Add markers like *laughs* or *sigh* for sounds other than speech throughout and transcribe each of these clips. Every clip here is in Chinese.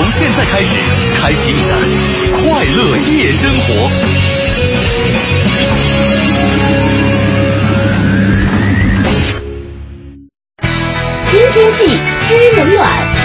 从现在开始，开启你的快乐夜生活。听天气知冷暖。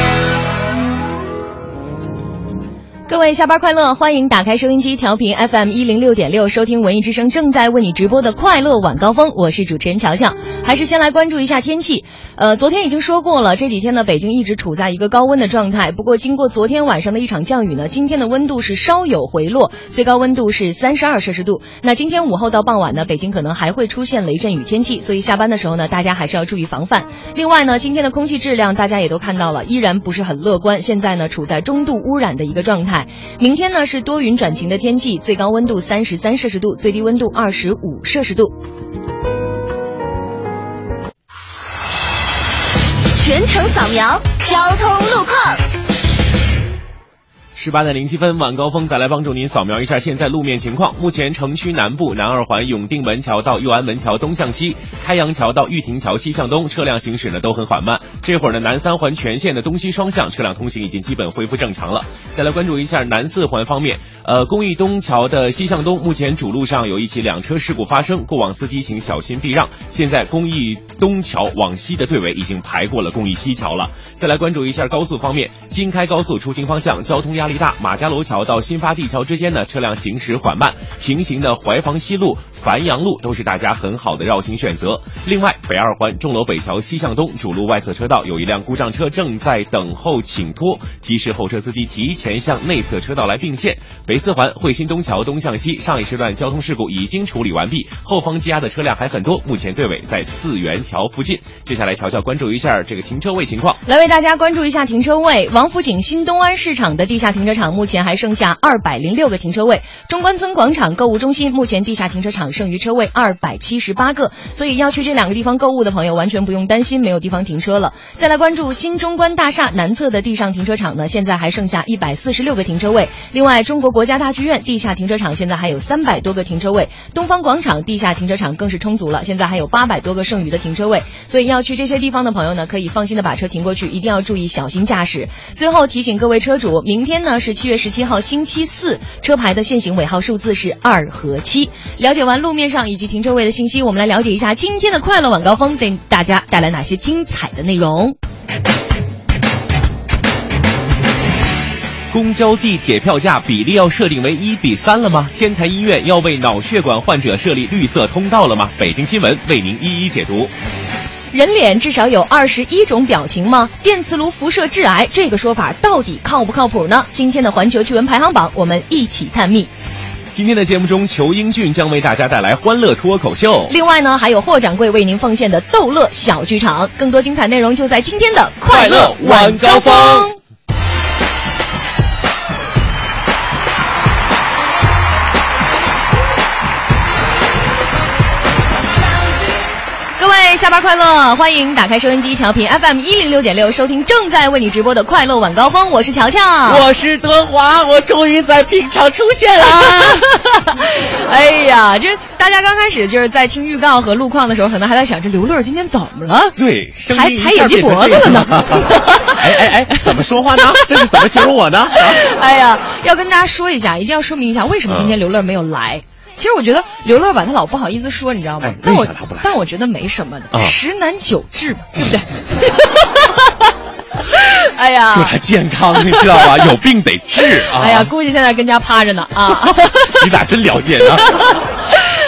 各位下班快乐，欢迎打开收音机调频 FM 一零六点六，收听文艺之声正在为你直播的快乐晚高峰，我是主持人乔乔。还是先来关注一下天气。呃，昨天已经说过了，这几天呢，北京一直处在一个高温的状态。不过，经过昨天晚上的一场降雨呢，今天的温度是稍有回落，最高温度是三十二摄氏度。那今天午后到傍晚呢，北京可能还会出现雷阵雨天气，所以下班的时候呢，大家还是要注意防范。另外呢，今天的空气质量大家也都看到了，依然不是很乐观，现在呢处在中度污染的一个状态。明天呢是多云转晴的天气，最高温度三十三摄氏度，最低温度二十五摄氏度。全程扫描交通路况。十八点零七分，晚高峰再来帮助您扫描一下现在路面情况。目前城区南部南二环永定门桥到右安门桥东向西，开阳桥到玉亭桥西向东，车辆行驶呢都很缓慢。这会儿呢，南三环全线的东西双向车辆通行已经基本恢复正常了。再来关注一下南四环方面，呃，公益东桥的西向东，目前主路上有一起两车事故发生，过往司机请小心避让。现在公益东桥往西的队尾已经排过了公益西桥了。再来关注一下高速方面，京开高速出行方向交通压力大，马家楼桥到新发地桥之间呢，车辆行驶缓慢。平行的怀房西路、繁阳路都是大家很好的绕行选择。另外，北二环钟楼北桥西向东主路外侧车道有一辆故障车正在等候请托，提示后车司机提前向内侧车道来并线。北四环汇新东桥东向西上一时段交通事故已经处理完毕，后方积压的车辆还很多，目前队尾在四元桥附近。接下来瞧瞧关注一下这个停车位情况。来为大家关注一下停车位，王府井新东安市场的地下停车场目前还剩下二百零六个停车位，中关村广场购物中心目前地下停车场剩余车位二百七十八个，所以要去这两个地方购物的朋友完全不用担心没有地方停车了。再来关注新中关大厦南侧的地上停车场呢，现在还剩下一百四十六个停车位。另外，中国国家大剧院地下停车场现在还有三百多个停车位，东方广场地下停车场更是充足了，现在还有八百多个剩余的停车位。所以要去这些地方的朋友呢，可以放心的把车停过去，一定要注意小心驾驶。最后提醒各位车主，明天呢是七月十七号星期四，车牌的限行尾号数字是二和七。了解完路面上以及停车位的信息，我们来了解一下今天的快乐晚高峰给大家带来哪些精彩的内容。公交、地铁票价比例要设定为一比三了吗？天坛医院要为脑血管患者设立绿色通道了吗？北京新闻为您一一解读。人脸至少有二十一种表情吗？电磁炉辐射致癌这个说法到底靠不靠谱呢？今天的环球趣闻排行榜，我们一起探秘。今天的节目中，裘英俊将为大家带来欢乐脱口秀。另外呢，还有霍掌柜为您奉献的逗乐小剧场。更多精彩内容就在今天的快乐晚高峰。下班快乐，欢迎打开收音机调频 FM 一零六点六，收听正在为你直播的快乐晚高峰，我是乔乔，我是德华，我终于在平常出现了。*laughs* 哎呀，这大家刚开始就是在听预告和路况的时候，可能还在想这刘乐今天怎么了？对，声还抬眼脖子了呢这个哎哎哎，*laughs* 怎么说话呢？这是怎么形容我呢？啊哎呀，要跟大家说一下，一定要说明一下，为什么今天刘乐没有来。其实我觉得刘乐吧，他老不好意思说，你知道吗？哎但我但我觉得没什么十男九痔嘛，对不对？*laughs* 哎呀，祝他健康，你知道吧？*laughs* 有病得治啊！哎呀，估计现在跟家趴着呢啊。*laughs* 你咋真了解呢？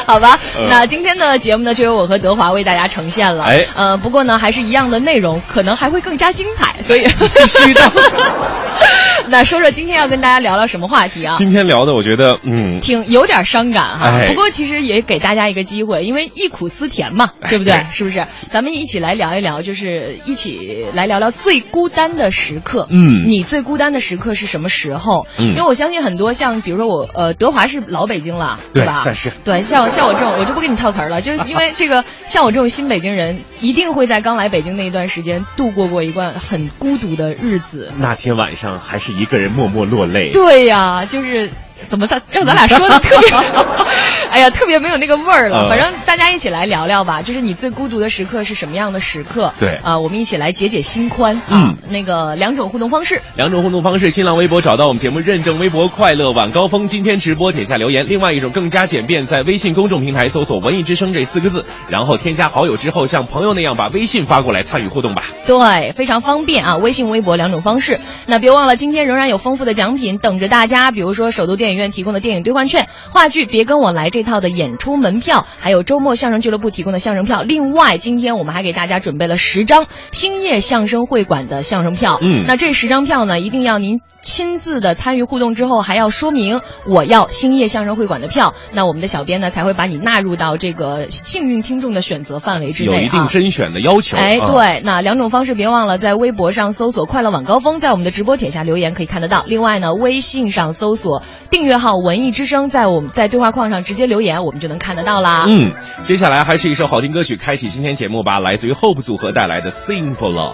*laughs* 好吧，呃那今天的节目呢，就由我和德华为大家呈现了。哎呃，不过呢，还是一样的内容，可能还会更加精彩，所以 *laughs* 必须的。*laughs* 那说说今天要跟大家聊聊什么话题啊？今天聊的，我觉得，嗯，挺有点伤感哈，哎不过其实也给大家一个机会，因为忆苦思甜嘛，对不对？对是不是？咱们一起来聊一聊，就是一起来聊聊最孤单的时刻。嗯你最孤单的时刻是什么时候？嗯因为我相信很多像比如说我呃德华是老北京了，对吧？算是对，像像我这种我就不给你套词儿了，就是因为这个像我这种新北京人，一定会在刚来北京那一段时间度过过一段很孤独的日子。那天晚上还是一个人默默落泪。对呀、就是怎么咱让咱俩说的特别，*laughs* 哎呀，特别没有那个味儿了。呃反正大家一起来聊聊吧，就是你最孤独的时刻是什么样的时刻？对啊、我们一起来解解心宽啊。嗯那个两种互动方式，两种互动方式：新浪微博找到我们节目认证微博“快乐晚高峰”，今天直播帖下留言；另外一种更加简便，在微信公众平台搜索“文艺之声”这四个字，然后添加好友之后，像朋友那样把微信发过来参与互动吧。对，非常方便啊，微信、微博两种方式。那别忘了，今天仍然有丰富的奖品等着大家，比如说首都电影院提供的电影兑换券、话剧《别跟我来》这套的演出门票，还有周末相声俱乐部提供的相声票。另外，今天我们还给大家准备了十张兴业相声会馆的相声票。嗯那这十张票呢，一定要您亲自的参与互动之后，还要说明我要兴业相声会馆的票，那我们的小编呢才会把你纳入到这个幸运听众的选择范围之内、啊。有一定甄选的要求。哎，啊，对，那两种方式别忘了在微博上搜索“快乐晚高峰”，在我们的直播帖下留言可以看得到。另外呢，微信上搜索订阅号“文艺之声”，在我们在对话框上直接留言，我们就能看得到啦。嗯，接下来还是一首好听歌曲，开启今天节目吧，来自于 Hope 组合带来的《Simple Love》。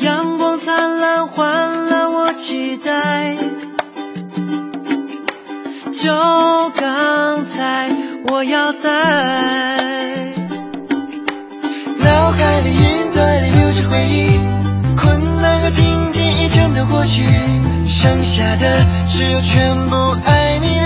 阳光灿烂换了我期待，就刚才我要在脑海里云端里留着回忆。困难和荆棘已全都过去，剩下的只有全部爱你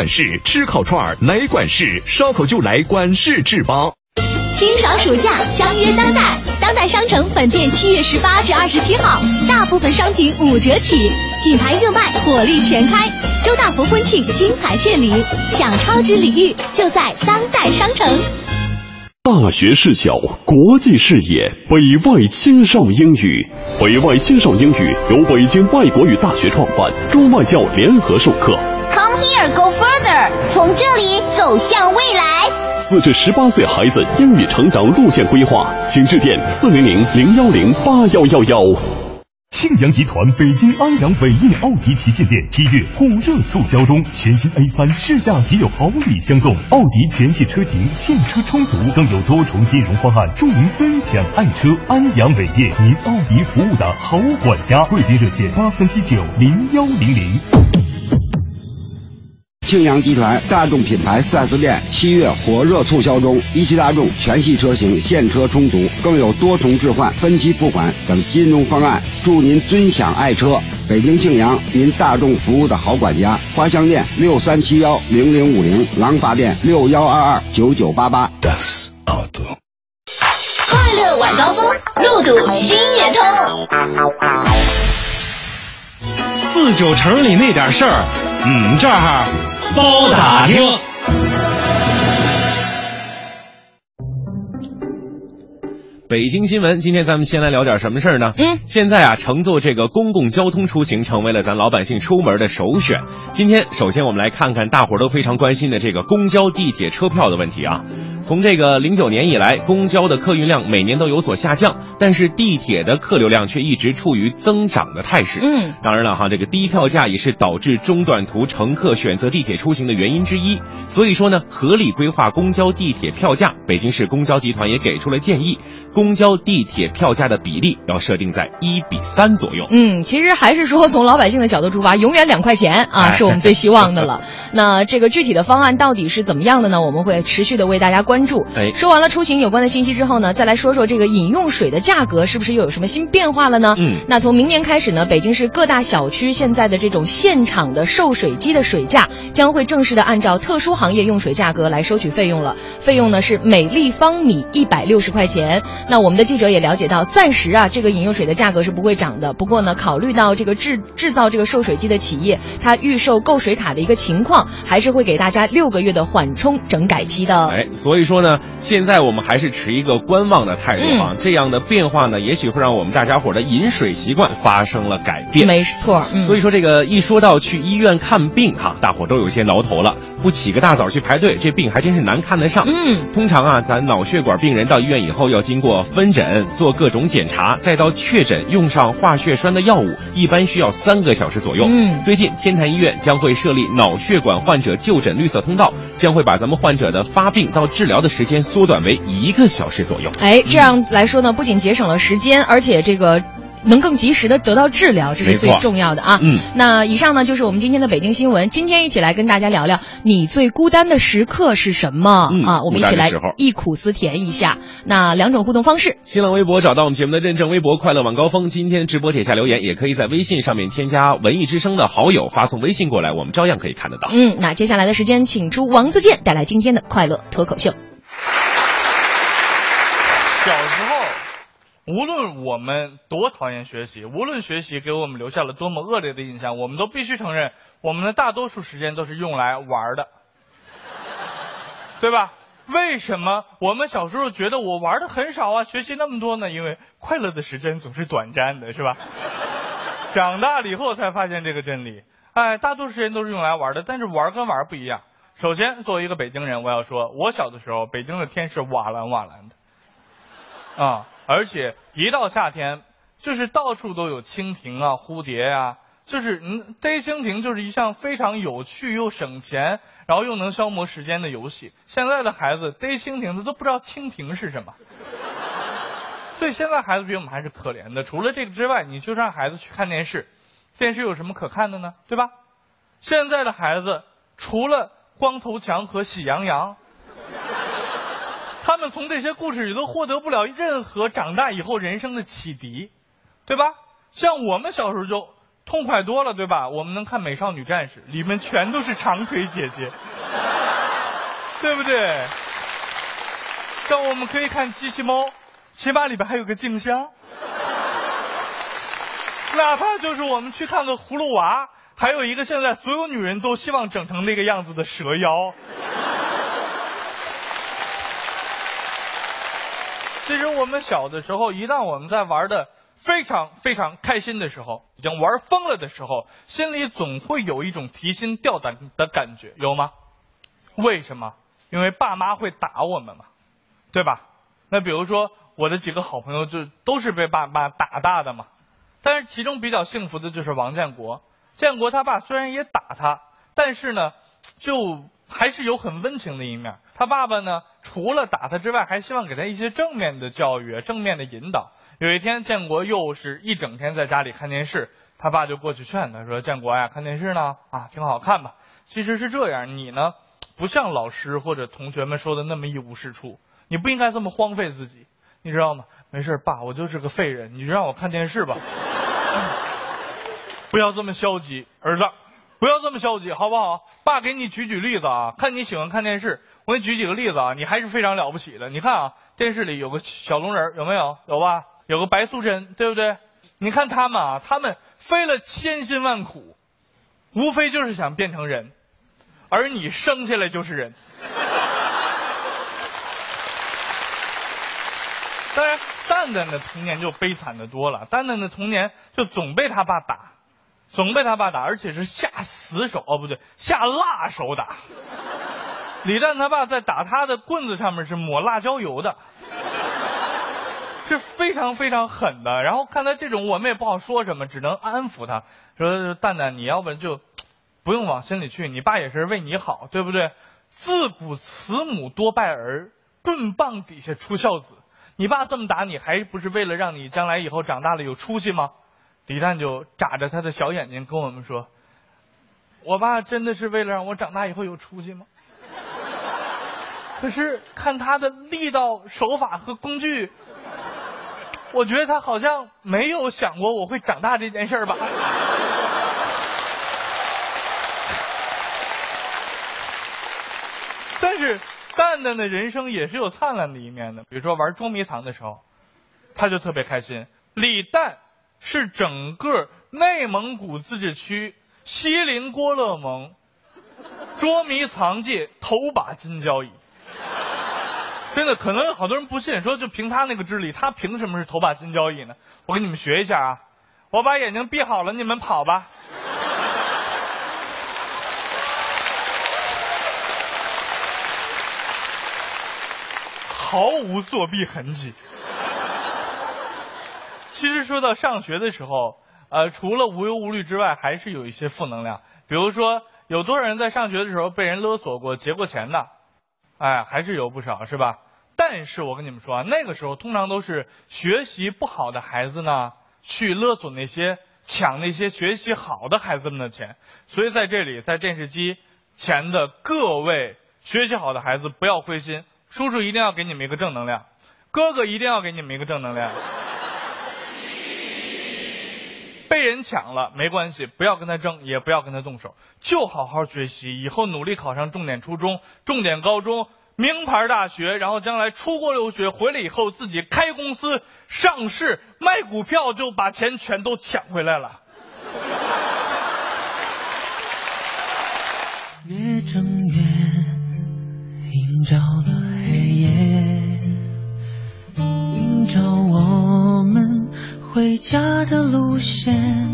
管事，吃烤串儿来管事，烧烤就来管事制吧。清爽暑假，相约当代。当代商城本店七月十八至二十七号，大部分商品五折起，品牌热卖，火力全开。周大福婚庆精彩献礼，享超值礼遇，就在当代商城。大学视角，国际视野，北外青少英语。北外青少英语由北京外国语大学创办，中外教联合授课。Come here, go further，从这里走向未来。四至十八岁孩子英语成长路线规划，请致电四零零零幺零八幺幺幺。庆阳集团北京安阳伟业奥迪旗舰店七月火热促销中，全新 A 三试驾即有好礼相送，奥迪全系车型现车充足，更有多重金融方案助您分享爱车。安阳伟业，您奥迪服务的好管家，贵宾热线八三七九零幺零零。庆阳集团大众品牌 4S 店七月火热促销中，一汽大众全系车型现车充足，更有多重置换、分期付款等金融方案，祝您尊享爱车。北京庆阳，您大众服务的好管家。花乡店六三七幺零零五零，廊坊店六幺二二九九八八。快乐晚高峰，路堵心也通。四九城里那点事儿，嗯，这儿包打听。北京新闻，今天咱们先来聊点什么事儿呢？嗯，现在啊，乘坐这个公共交通出行成为了咱老百姓出门的首选。今天，首先我们来看看大伙儿都非常关心的这个公交、地铁车票的问题啊。从这个零九年以来，公交的客运量每年都有所下降，但是地铁的客流量却一直处于增长的态势。嗯，当然了哈，这个低票价也是导致中短途乘客选择地铁出行的原因之一。所以说呢，合理规划公交、地铁票价，北京市公交集团也给出了建议。公交、地铁票价的比例要设定在一比三左右。嗯，其实还是说从老百姓的角度出发，永远两块钱啊，哎是我们最希望的了。*laughs* 那这个具体的方案到底是怎么样的呢？我们会持续的为大家关注。哎，说完了出行有关的信息之后呢，再来说说这个饮用水的价格是不是又有什么新变化了呢？嗯，那从明年开始呢，北京市各大小区现在的这种现场的售水机的水价将会正式的按照特殊行业用水价格来收取费用了，费用呢是每立方米一百六十块钱。那我们的记者也了解到，暂时啊这个饮用水的价格是不会涨的。不过呢，考虑到这个制制造这个售水机的企业，它预售购水卡的一个情况，还是会给大家六个月的缓冲整改期的。哎，所以说呢，现在我们还是持一个观望的态度啊。嗯这样的变化呢，也许会让我们大家伙的饮水习惯发生了改变。没错，嗯、所以说这个一说到去医院看病哈，大伙都有些挠头了。不起个大早去排队，这病还真是难看得上。嗯，通常啊，咱脑血管病人到医院以后要经过分诊，做各种检查，再到确诊，用上化血栓的药物，一般需要三个小时左右。嗯，最近天坛医院将会设立脑血管患者就诊绿色通道，将会把咱们患者的发病到治疗的时间缩短为一个小时左右。哎，这样来说呢，不仅节省了时间，而且这个。能更及时的得到治疗，这是最重要的啊。嗯，那以上呢就是我们今天的北京新闻。今天一起来跟大家聊聊你最孤单的时刻是什么、嗯、啊？我们一起来忆苦思甜一下。那两种互动方式：新浪微博找到我们节目的认证微博“快乐晚高峰”，今天直播帖下留言，也可以在微信上面添加“文艺之声”的好友，发送微信过来，我们照样可以看得到。嗯，那接下来的时间，请出王自健带来今天的快乐脱口秀。小时候。无论我们多讨厌学习，无论学习给我们留下了多么恶劣的印象，我们都必须承认，我们的大多数时间都是用来玩的，对吧？为什么我们小时候觉得我玩的很少啊，学习那么多呢？因为快乐的时间总是短暂的，是吧？长大了以后才发现这个真理。哎，大多数时间都是用来玩的，但是玩跟玩不一样。首先，作为一个北京人，我要说，我小的时候，北京的天是瓦蓝瓦蓝的，啊。而且一到夏天，就是到处都有蜻蜓啊、蝴蝶啊，就是嗯，逮蜻蜓就是一项非常有趣又省钱，然后又能消磨时间的游戏。现在的孩子逮蜻蜓，他都不知道蜻蜓是什么，所以现在孩子比我们还是可怜的。除了这个之外，你就让孩子去看电视，电视有什么可看的呢？对吧？现在的孩子除了光头强和喜羊羊。他们从这些故事里都获得不了任何长大以后人生的启迪，对吧？像我们小时候就痛快多了，对吧？我们能看《美少女战士》，里面全都是长腿姐姐，*laughs* 对不对？但我们可以看机器猫，起码里边还有个静香。*laughs* 哪怕就是我们去看个葫芦娃，还有一个现在所有女人都希望整成那个样子的蛇妖。其实我们小的时候，一旦我们在玩的非常非常开心的时候，已经玩疯了的时候，心里总会有一种提心吊胆的感觉，有吗？为什么？因为爸妈会打我们嘛，对吧？那比如说我的几个好朋友就都是被爸妈打大的嘛。但是其中比较幸福的就是王建国，建国他爸虽然也打他，但是呢，就还是有很温情的一面。他爸爸呢，除了打他之外，还希望给他一些正面的教育、正面的引导。有一天，建国又是一整天在家里看电视，他爸就过去劝他说：“建国呀，看电视呢，啊，挺好看吧？其实是这样，你呢，不像老师或者同学们说的那么一无是处，你不应该这么荒废自己，你知道吗？没事，爸，我就是个废人，你就让我看电视吧。”不要这么消极，儿子，不要这么消极，好不好？爸给你举举例子啊，看你喜欢看电视，我给你举几个例子啊，你还是非常了不起的。你看啊，电视里有个小龙人，有没有？有吧？有个白素贞，对不对？你看他们啊，他们费了千辛万苦，无非就是想变成人，而你生下来就是人。当然。蛋蛋的童年就悲惨的多了，蛋蛋的童年就总被他爸打，总被他爸打，而且是下死手哦，不对，下辣手打。李诞他爸在打他的棍子上面是抹辣椒油的，是非常非常狠的。然后看他这种，我们也不好说什么，只能安抚他说：“蛋蛋，你要不然就不用往心里去，你爸也是为你好，对不对？自古慈母多败儿，棍棒底下出孝子。”你爸这么打你，还不是为了让你将来以后长大了有出息吗？李诞就眨着他的小眼睛跟我们说：“我爸真的是为了让我长大以后有出息吗？” *laughs* 可是看他的力道、手法和工具，我觉得他好像没有想过我会长大这件事儿吧。*laughs* 但是。蛋蛋的人生也是有灿烂的一面的，比如说玩捉迷藏的时候，他就特别开心。李诞是整个内蒙古自治区锡林郭勒盟捉迷藏界头把金交椅。真的，可能有好多人不信，说就凭他那个智力，他凭什么是头把金交椅呢？我给你们学一下啊，我把眼睛闭好了，你们跑吧。毫无作弊痕迹。其实说到上学的时候，呃，除了无忧无虑之外，还是有一些负能量。比如说，有多少人在上学的时候被人勒索过、劫过钱的？哎，还是有不少，是吧？但是我跟你们说啊，那个时候通常都是学习不好的孩子呢，去勒索那些、抢那些学习好的孩子们的钱。所以在这里，在电视机前的各位学习好的孩子，不要灰心。叔叔一定要给你们一个正能量，哥哥一定要给你们一个正能量。被人抢了没关系，不要跟他争，也不要跟他动手，就好好学习，以后努力考上重点初中、重点高中、名牌大学，然后将来出国留学回来以后自己开公司上市卖股票，就把钱全都抢回来了。越挣越映照了。找我们回家的路线。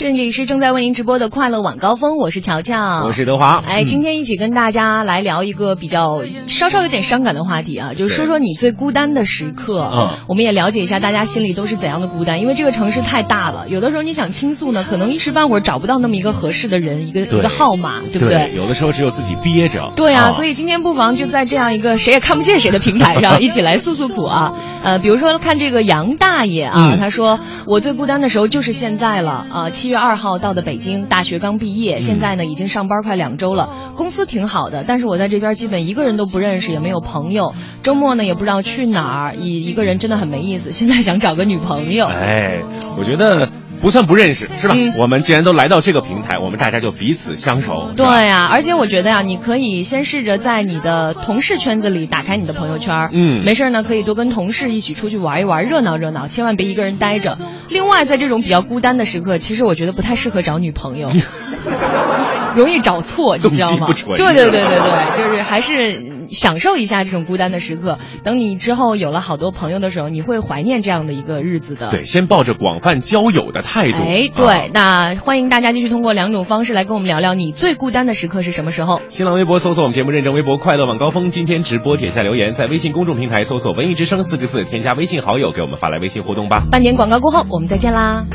这里是正在为您直播的快乐晚高峰，我是乔乔，我是德华。哎，今天一起跟大家来聊一个比较稍稍有点伤感的话题啊，就是说说你最孤单的时刻。嗯，我们也了解一下大家心里都是怎样的孤单，因为这个城市太大了，有的时候你想倾诉呢，可能一时半会儿找不到那么一个合适的人，一个一个号码，对不对？有的时候只有自己憋着。对啊，所以今天不妨就在这样一个谁也看不见谁的平台上，*laughs* 一起来诉诉苦啊。呃，比如说看这个杨大爷啊，他说我最孤单的时候就是现在了啊，七月二号到的北。京大学刚毕业，现在呢已经上班快两周了，公司挺好的，但是我在这边基本一个人都不认识，也没有朋友。周末呢也不知道去哪儿，一一个人真的很没意思。现在想找个女朋友。哎，我觉得。不算不认识，是吧？嗯我们既然都来到这个平台，我们大家就彼此相熟。对呀、而且我觉得呀、你可以先试着在你的同事圈子里打开你的朋友圈，嗯没事呢，可以多跟同事一起出去玩一玩，热闹热闹，千万别一个人待着。另外，在这种比较孤单的时刻，其实我觉得不太适合找女朋友，*laughs* 容易找错，你知道吗？对对对对对，就是还是享受一下这种孤单的时刻。等你之后有了好多朋友的时候，你会怀念这样的一个日子的。对，先抱着广泛交友的态度。哎，啊对，那欢迎大家继续通过两种方式来跟我们聊聊你最孤单的时刻是什么时候。新浪微博搜索我们节目认证微博“快乐晚高峰”，今天直播点下留言，在微信公众平台搜索“文艺之声”四个字，添加微信好友，给我们发来微信互动吧。半年广告过后，我们再见啦。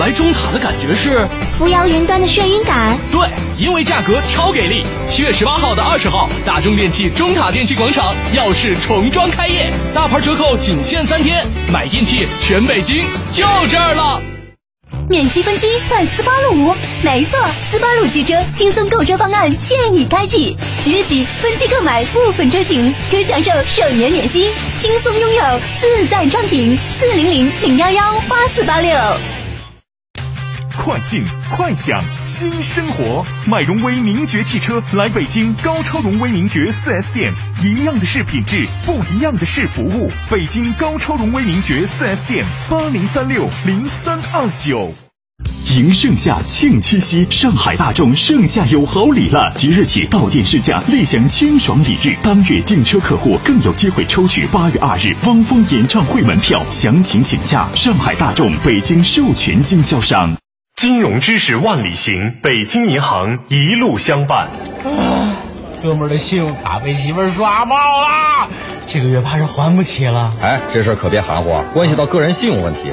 来中塔的感觉是，扶摇云端的眩晕感，对，因为价格超给力。七月十八号到二十号，大中电器中塔电器广场耀世重装开业，大牌折扣仅限三天，买电器全北京就这儿了。免息分期换斯巴鲁五，没错，斯巴鲁汽车轻松购车方案现已开启，即日起分期购买部分车型，可享受首年免息，轻松拥有自在畅行。四零零零幺幺八四八六。快进快享新生活，买荣威名爵汽车来北京高超荣威名爵 4S 店，一样的是品质，不一样的是服务。北京高超荣威名爵 4S 店八零三六零三二九。迎盛夏，庆七夕，上海大众盛夏有好礼了！即日起到店试驾，立享清爽礼遇。当月订车客户更有机会抽取八月二日汪峰演唱会门票，详情请假上海大众北京授权经销商。金融知识万里行，北京银行一路相伴。啊，哥们儿的信用卡被媳妇儿刷爆了，这个月怕是还不起了。哎，这事儿可别含糊，关系到个人信用问题。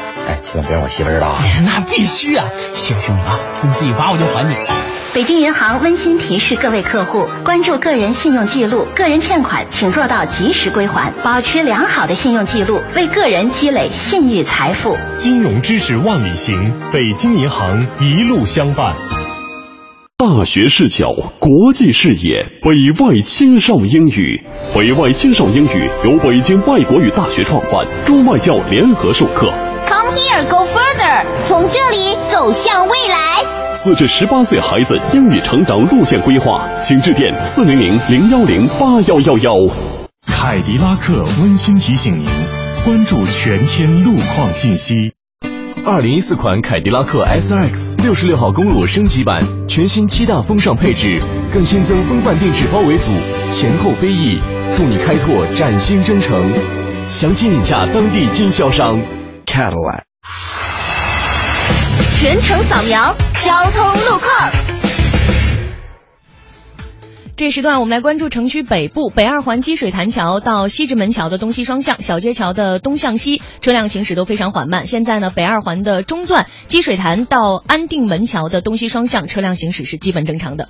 哎，千万别让我媳妇知道啊。*laughs* 那必须啊！谢谢兄弟啊，你自己发我就还你。北京银行温馨提示各位客户：关注个人信用记录，个人欠款请做到及时归还，保持良好的信用记录，为个人积累信誉财富。金融知识万里行，北京银行一路相伴。大学视角，国际视野，北外青少英语。北外青少英语由北京外国语大学创办，中外教联合授课。这里走向未来。四至十八岁孩子英语成长路线规划，请致电四零零零幺零八幺幺幺。凯迪拉克温馨提醒您，关注全天路况信息。二零一四款凯迪拉克 SRX 六十六号公路升级版，全新七大风尚配置，更新增风范定制包围组，前后飞翼，助你开拓崭新征程。详情请洽当地经销商 Cadillac。全程扫描交通路况。这时段我们来关注城区北部北二环积水潭桥到西直门桥的东西双向，小街桥的东向西车辆行驶都非常缓慢。现在呢，北二环的中段积水潭到安定门桥的东西双向车辆行驶是基本正常的。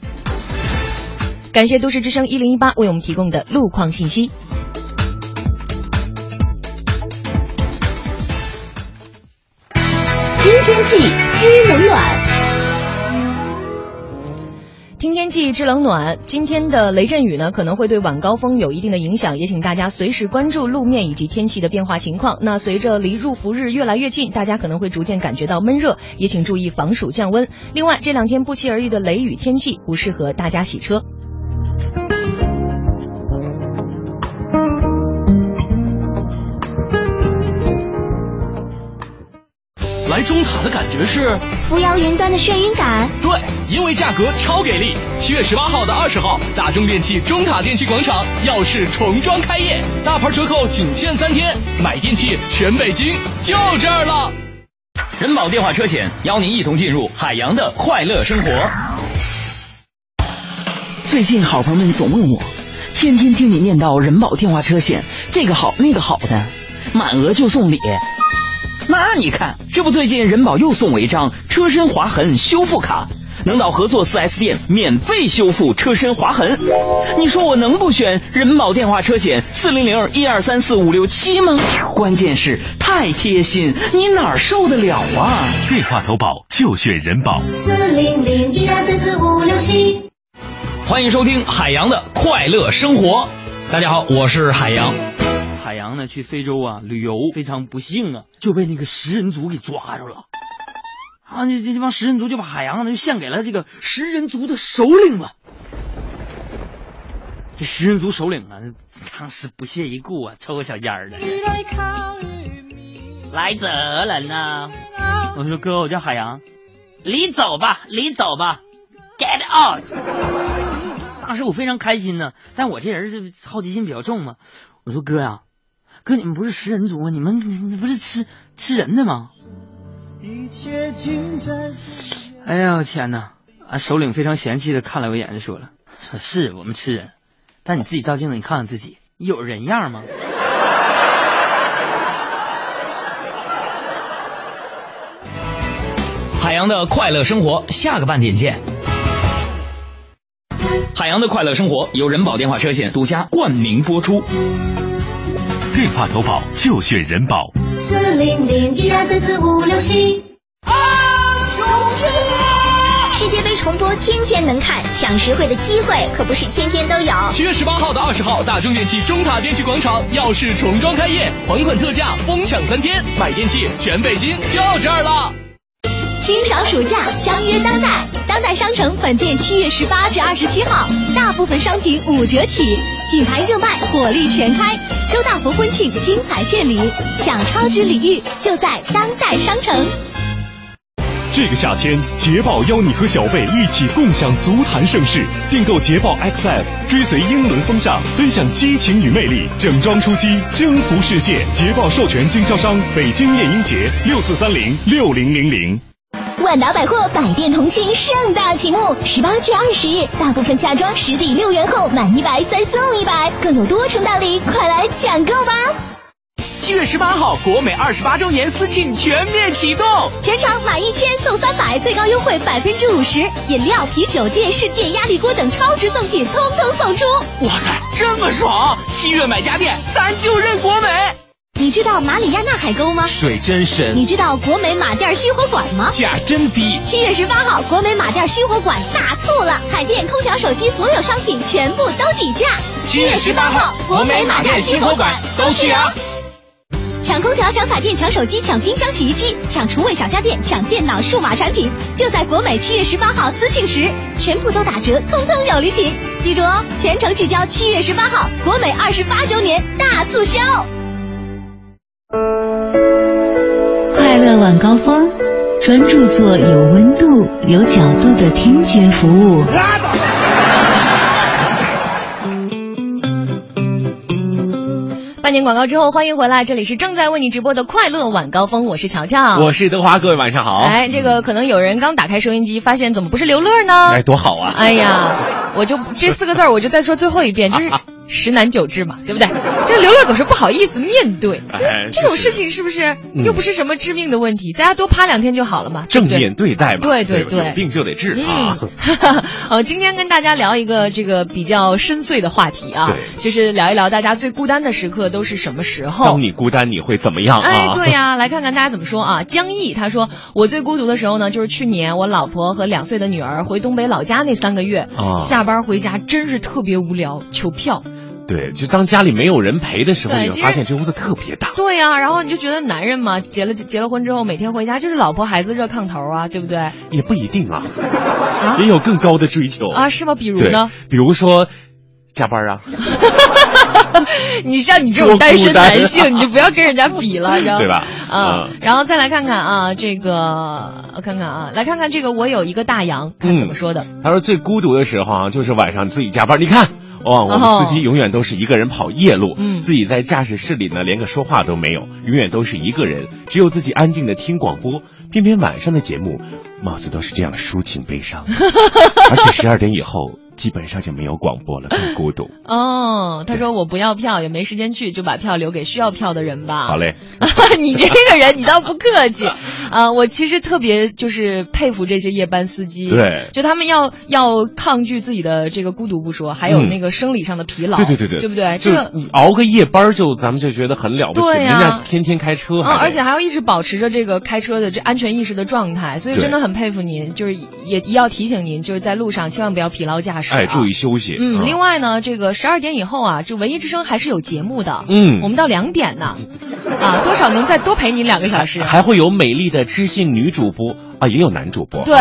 感谢都市之声一零一八为我们提供的路况信息。听天气知冷暖。听天气知冷暖，今天的雷阵雨呢可能会对晚高峰有一定的影响，也请大家随时关注路面以及天气的变化情况。那随着离入伏日越来越近，大家可能会逐渐感觉到闷热，也请注意防暑降温。另外，这两天不期而遇的雷雨天气不适合大家洗车。来中塔的感觉是，扶摇云端的眩晕感，对，因为价格超给力。七月十八号到二十号，大中电器中塔电器广场耀世重装开业，大牌折扣仅限三天，买电器全北京就这儿了。人保电话车险邀您一同进入海洋的快乐生活。最近好朋友们总问我，天天听你念叨人保电话车险这个好那个好的，满额就送礼。那你看，这不最近人保又送我一张车身划痕修复卡，能到合作 4S 店免费修复车身划痕。你说我能不选人保电话车险四零零一二三四五六七吗？关键是太贴心，你哪儿受得了啊？电话投保就选人保。四零零一二三四五六七。欢迎收听海洋的快乐生活。大家好，我是海洋。海洋呢去非洲啊旅游，非常不幸啊，就被那个食人族给抓着了。啊，这这帮食人族就把海洋呢就献给了这个食人族的首领了。这食人族首领啊，当时不屑一顾啊，抽个小烟儿的。来者何人呐？我说哥，我叫海洋。离走吧，离走吧，Get out！当时我非常开心呢，但我这人是好奇心比较重嘛。我说哥呀、哥你们不是食人族吗？你们你不是吃吃人的吗？哎呀，我天哪！啊，首领非常嫌弃的看了我一眼，就说了：“说是我们吃人，但你自己照镜子，你看看自己，有人样吗？”海洋的快乐生活，下个半点见。海洋的快乐生活由人保电话车险独家冠名播出。电话投保就选人保。四零零一二三四五六七。世界杯重播天天能看，抢实惠的机会可不是天天都有。七月十八号到二十号，大中电器中塔电器广场耀世重装开业，还款特价疯抢三天，买电器全北京就这儿了。清爽暑假，相约当代，当代商城本店七月十八至二十七号，大部分商品五折起，品牌热卖，火力全开。周大福婚庆精彩献礼，享超值礼遇就在当代商城。这个夏天，捷豹邀你和小贝一起共享足坛盛世。订购捷豹 XF，追随英伦风尚，分享激情与魅力，整装出击，征服世界。捷豹授权经销商北京夜鹰节六四三零六零零零。万达百货百店同庆盛大启幕，十八至二十日，大部分夏装实抵六元后满一百再送一百，更有多重大礼，快来抢购吧！七月十八号，国美二十八周年私庆全面启动，全场满一千送三百，最高优惠百分之五十，饮料、啤酒、电视、电压力锅等超值赠品通通送出。哇塞，这么爽！七月买家电，咱就认国美。你知道马里亚纳海沟吗？水真深。你知道国美马甸熄火馆吗？价真低。七月十八号，国美马甸熄火馆大促了，彩电、空调、手机所有商品全部都底价。七月十八号，国美马甸熄火馆都是啊。抢空调、抢彩电、抢手机、抢冰箱、洗衣机、抢厨卫小家电、抢电脑、数码产品，就在国美七月十八号私信时，全部都打折，通通有礼品。记住哦，全程聚焦七月十八号，国美二十八周年大促销。快乐晚高峰，专注做有温度、有角度的听觉服务。半年广告之后，欢迎回来，这里是正在为你直播的快乐晚高峰，我是乔乔，我是德华，各位晚上好。哎，这个可能有人刚打开收音机，发现怎么不是刘乐呢？哎，多好啊！哎呀，我就这四个字儿，我就再说最后一遍，就是十难九治嘛，对不对？这刘乐总是不好意思面对，哎这种事情是不是又不是什么致命的问题？大家多趴两天就好了嘛，正面对待嘛，对对对，有病就得治啊。呃，*laughs* 今天跟大家聊一个这个比较深邃的话题啊，就是聊一聊大家最孤单的时刻都是什么时候？当你孤单，你会怎么样啊？哎，对呀、来看看大家怎么说啊。江毅他说，我最孤独的时候呢，就是去年我老婆和两岁的女儿回东北老家那三个月，啊下班回家真是特别无聊，求票。对，就当家里没有人陪的时候，你会发现这屋子特别大。对呀、然后你就觉得男人嘛，结了结了婚之后，每天回家就是老婆孩子热炕头啊，对不对？也不一定啊，也有更高的追求啊，是吗？比如呢？，比如说加班啊，*laughs* 你像你这种单身男性，你就不要跟人家比了，你知道吗？对吧？啊，然后再来看看啊，这个看看啊，来看看这个，我有一个大洋，看怎么说的。他说最孤独的时候啊，就是晚上自己加班。你看，哇，我们司机永远都是一个人跑夜路，嗯自己在驾驶室里呢，连个说话都没有，永远都是一个人，只有自己安静的听广播。偏偏晚上的节目，貌似都是这样抒情悲伤，*laughs* 而且十二点以后基本上就没有广播了，更孤独。哦，他说我不要票，也没时间去，就把票留给需要票的人吧。好嘞，*laughs* 你这个人，你倒不客气。啊，*laughs* 我其实特别就是佩服这些夜班司机，对，就他们要要抗拒自己的这个孤独不说，还有那个生理上的疲劳，对对对对，对不对？这个熬个夜班就咱们就觉得很了不起，对人家天天开车，啊，而且还要一直保持着这个开车的这安全意识的状态，所以真的很佩服您，就是也要提醒您，就是在路上千万不要疲劳驾驶，哎，注意休息。嗯，另外呢，这个十二点以后啊，这文艺之声还是有节目的，嗯，我们到两点呢，啊，多少能再多陪您两个小时，还会有美丽的知性女主播啊，也有男主播，对，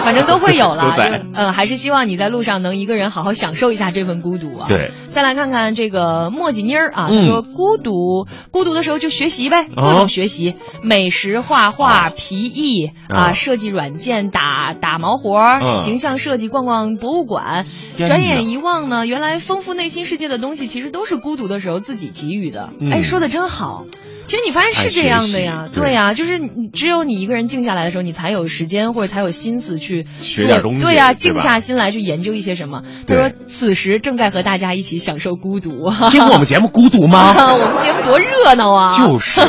反正都会有了，*laughs* 都在，呃，还是希望你在路上能一个人好好享受一下这份孤独啊。对，再来看看这个墨迹妮儿啊，嗯。说孤独，孤独的时候就学习呗，各种学习，美食、画画、皮艺啊，设计软件、打打毛活、形象设计、逛逛博物馆。转眼一望呢，原来丰富内心世界的东西，其实都是孤独的时候自己给予的。哎，说的真好。其实你发现是这样的呀，对呀，就是你只有你一个人静下来的时候，你才有时间或者才有心思去学点东西，对呀，静下心来去研究一些什么。他说此时正在和大家一起享受孤独。*laughs* 听过我们节目孤独吗？*laughs* 我们节目多热闹啊！*laughs* 就是，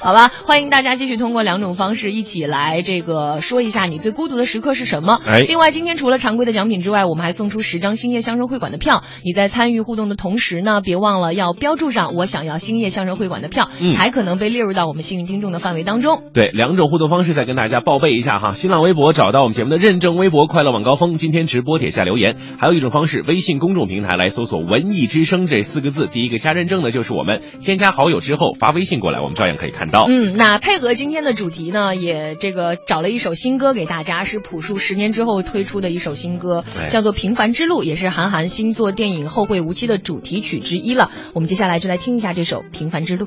好吧，欢迎大家继续通过两种方式一起来这个说一下你最孤独的时刻是什么。哎，另外今天除了常规的奖品之外，我们还送出十张兴业相声会馆的票。你在参与互动的同时呢，别忘了要标注上我想要兴业相声会馆的票，嗯、才可能被列入到我们幸运听众的范围当中。对，两种互动方式再跟大家报备一下哈。新浪微博找到我们节目的认证微博“快乐晚高峰”，今天直播帖下留言。还有一种方式，微信公众平台来搜索“文艺之声”这四个字，第一个加认证的就是我们。添加好友之后发微信过来，我们照样可以看到。嗯，那配合今天的主题呢，也这个找了一首新歌给大家，是朴树十年之后推出的一首新歌，哎、叫做《平凡之路》，也是韩寒新作电影《后会无期》的主题曲之一了。我们接下来就来听一下这首《平凡之路》。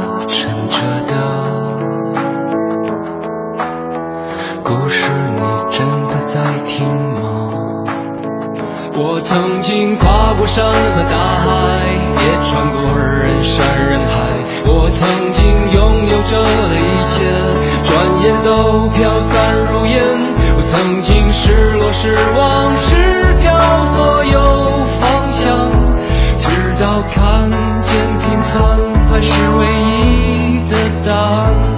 沉着的故事，你真的在听吗？我曾经跨过山和大海，也穿过人山人海。我曾经拥有着的一切，转眼都飘散如烟。我曾经失落、失望、失掉所有方向，直到看见平凡才是唯一的答案。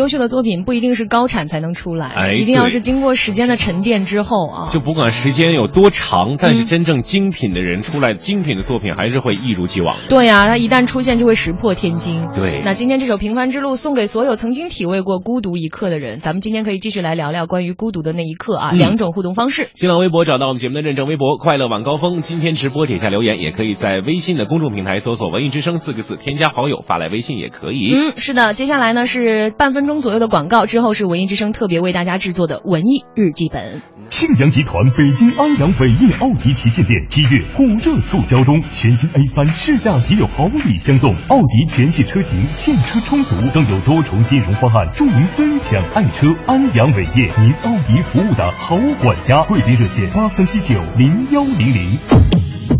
优秀的作品不一定是高产才能出来，哎一定要是经过时间的沉淀之后啊。就不管时间有多长，但嗯是真正精品的人出来，精品的作品还是会一如既往的。对呀、他一旦出现就会石破天惊。对那今天这首《平凡之路》送给所有曾经体味过孤独一刻的人。咱们今天可以继续来聊聊关于孤独的那一刻啊，嗯两种互动方式。新浪微博找到我们节目的认证微博“快乐晚高峰”，今天直播底下留言，也可以在微信的公众平台搜索“文艺之声”四个字，添加好友发来微信也可以。嗯，是的，接下来呢是半分钟钟左右的广告，之后是文艺之声特别为大家制作的文艺日记本。庆阳集团北京安阳伟业奥迪旗舰店七月火热促销中，全新 A 三试驾即有好礼相送，奥迪全系车型现车充足，更有多重金融方案助您分享爱车。安阳伟业，您奥迪服务的好管家，贵宾热线八三七九零幺零零。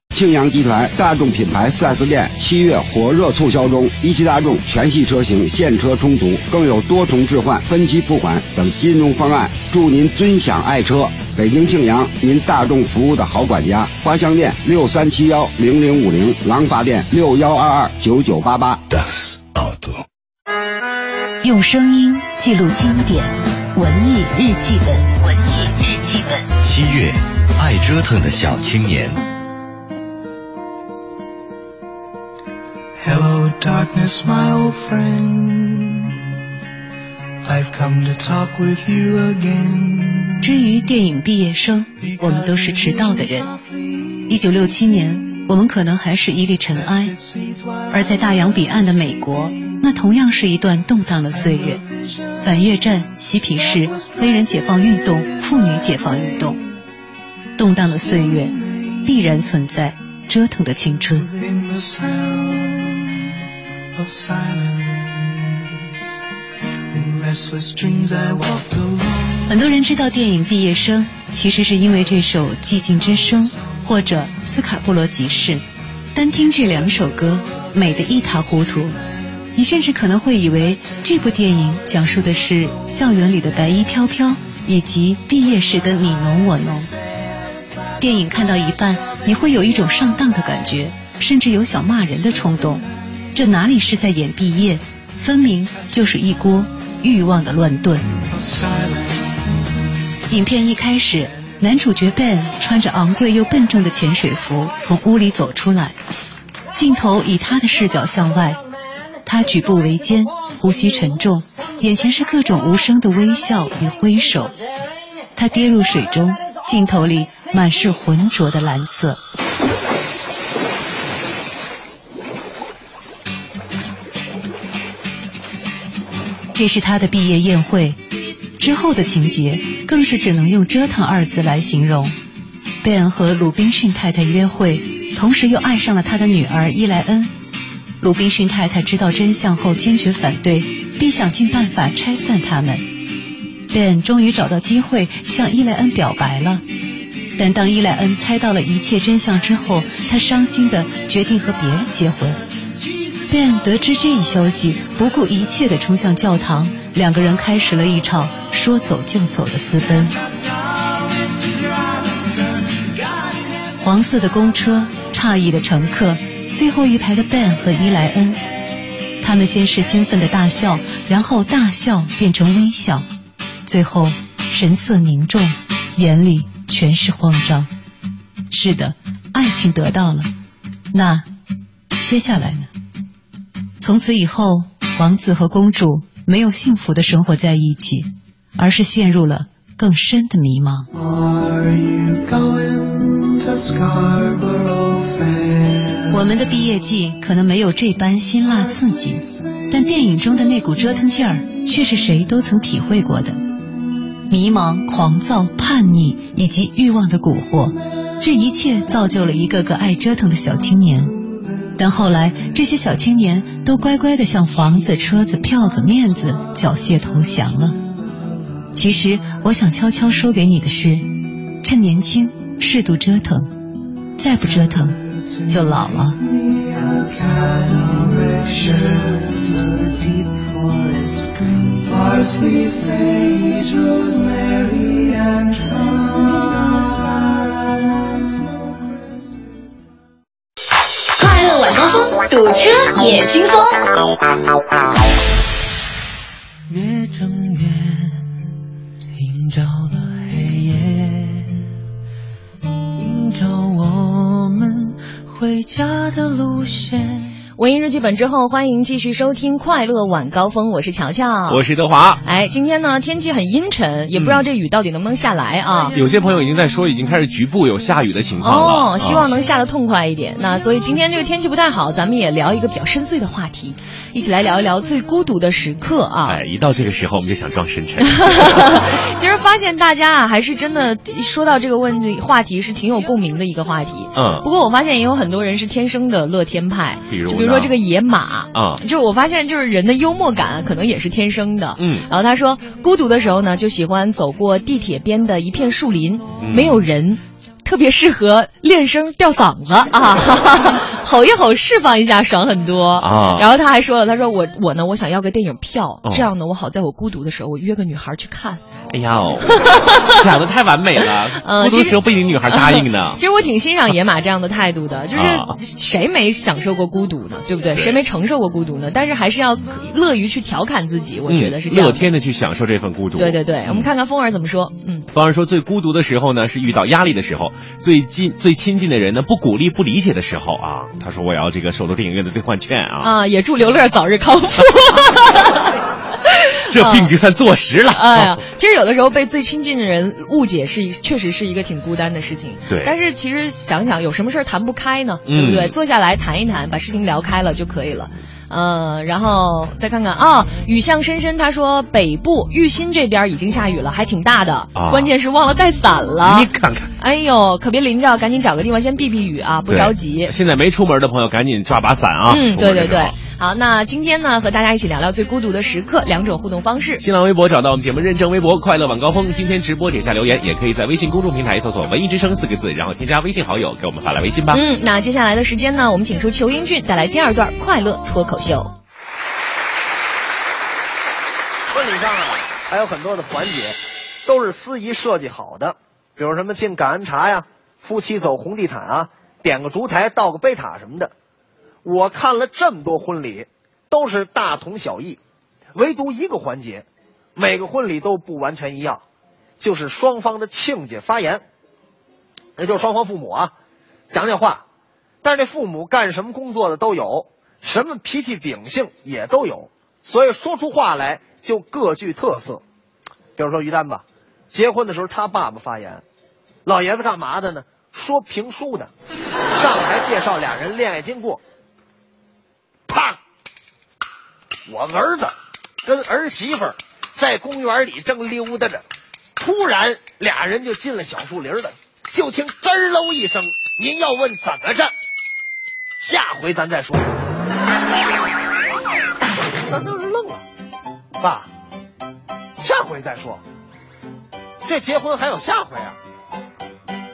庆阳集团大众品牌 4S 店七月火热促销中，一汽大众全系车型现车充足，更有多重置换、分期付款等金融方案，祝您尊享爱车。北京庆阳，您大众服务的好管家。花乡店六三七幺零零五零，廊坊店六幺二二九九八八。用声音记录经典，文艺日记本，文艺日记本。七月，爱折腾的小青年。Hello, darkness, my old friend. I've come to talk with you again. 至于电影毕业生，我们都是迟到的人。一九六七年，我们可能还是一粒尘埃，而在大洋彼岸的美国，那同样是一段动荡的岁月。反越战、嬉皮士、黑人解放运动、妇女解放运动，动荡的岁月必然存在折腾的青春。In the sound of silence, in restless dreams I walked alone. 很多人知道电影《毕业生》，其实是因为这首《寂静之声》或者《斯卡布罗集市》。单听这两首歌，美得一塌糊涂。你甚至可能会以为这部电影讲述的是校园里的白衣飘飘，以及毕业时的你侬我侬。电影看到一半，你会有一种上当的感觉，甚至有想骂人的冲动。这哪里是在演毕业，分明就是一锅欲望的乱炖。影片一开始，男主角 Ben 穿着昂贵又笨重的潜水服从屋里走出来，镜头以他的视角向外，他举步维艰，呼吸沉重，眼前是各种无声的微笑与挥手。他跌入水中，镜头里满是浑浊的蓝色。这是他的毕业宴会，之后的情节更是只能用“折腾”二字来形容。贝恩和鲁滨逊太太约会，同时又爱上了他的女儿伊莱恩。鲁滨逊太太知道真相后坚决反对，并想尽办法拆散他们。Ben 终于找到机会向伊莱恩表白了。但当伊莱恩猜到了一切真相之后，他伤心的决定和别人结婚。Ben 得知这一消息，不顾一切的冲向教堂，两个人开始了一场说走就走的私奔。黄色的公车，诧异的乘客，最后一排的 Ben 和伊莱恩，他们先是兴奋的大笑，然后大笑变成微笑，最后神色凝重，眼里全是慌张。是的，爱情得到了，那接下来呢？从此以后，王子和公主没有幸福的生活在一起，而是陷入了更深的迷茫。我们的毕业季可能没有这般辛辣刺激，但电影中的那股折腾劲儿却是谁都曾体会过的。迷茫、狂躁、叛逆以及欲望的蛊惑，这一切造就了一个个爱折腾的小青年。但后来，这些小青年都乖乖的向房子、车子、票子、面子缴械投降了。其实，我想悄悄说给你的是：趁年轻，适度折腾，再不折腾，就老了。刮风，堵车也轻松。本之后，欢迎继续收听快乐晚高峰，我是乔乔，我是德华。哎，今天呢天气很阴沉，也不知道这雨到底能不能下来啊。有些朋友已经在说，已经开始局部有下雨的情况了。哦，希望能下得痛快一点。那所以今天这个天气不太好，咱们也聊一个比较深邃的话题，一起来聊一聊最孤独的时刻啊。哎，一到这个时候，我们就想装深沉。*laughs* 其实发现大家啊，还是真的说到这个问题话题是挺有共鸣的一个话题。嗯。不过我发现也有很多人是天生的乐天派，比如就比如说这个野马。啊，就我发现，就是人的幽默感可能也是天生的。嗯，然后他说，孤独的时候呢，就喜欢走过地铁边的一片树林，嗯、没有人，特别适合练声吊嗓子啊，*laughs* 吼一吼，释放一下，爽很多啊。然后他还说了，他说我我呢，我想要个电影票，哦、这样呢，我好在我孤独的时候，我约个女孩去看。哎呀，哦 *laughs* 想的太完美了。呃，孤独的时候不一定女孩答应呢。*laughs* 其实我挺欣赏野马这样的态度的，*laughs* 就是谁没享受过孤独呢？对不对？谁没承受过孤独呢？但是还是要乐于去调侃自己，我觉得是这样、嗯。乐天的去享受这份孤独。对对对，我们看看风儿怎么说。嗯，风儿说最孤独的时候呢，是遇到压力的时候，最近最亲近的人呢不鼓励不理解的时候啊。他说我要这个首都电影院的兑换券啊。啊，也祝刘乐早日康复。*laughs* 这病就算坐实了。哎呀，其实有的时候被最亲近的人误解是一，确实是一个挺孤单的事情。对。但是其实想想，有什么事儿谈不开呢？嗯、对不对？坐下来谈一谈，把事情聊开了就可以了。呃，然后再看看啊，雨巷深深，他说北部玉新这边已经下雨了，还挺大的。啊。关键是忘了带伞了。你看看。哎呦，可别淋着，赶紧找个地方先避避雨啊，不着急。现在没出门的朋友，赶紧抓把伞啊。嗯，对对对。好，那今天呢，和大家一起聊聊最孤独的时刻，两种互动方式。新浪微博找到我们节目认证微博“快乐晚高峰”，今天直播底下留言，也可以在微信公众平台搜索“文艺之声”四个字，然后添加微信好友，给我们发来微信吧。嗯，那接下来的时间呢，我们请出裘英俊带来第二段快乐脱口秀。婚礼上啊，还有很多的环节都是司仪设计好的，比如什么敬感恩茶呀，夫妻走红地毯啊，点个烛台，倒个杯塔什么的。我看了这么多婚礼，都是大同小异，唯独一个环节，每个婚礼都不完全一样，就是双方的亲家发言，也就是双方父母啊讲讲话，但是这父母干什么工作的都有，什么脾气秉性也都有，所以说出话来就各具特色。比如说于丹吧，结婚的时候他爸爸发言，老爷子干嘛的呢？说评书的，上台介绍俩人恋爱经过。啪！我儿子跟儿媳妇在公园里正溜达着，突然俩人就进了小树林了。就听吱喽一声，您要问怎么着？下回咱再说。咱都是愣了，爸，下回再说。这结婚还有下回啊？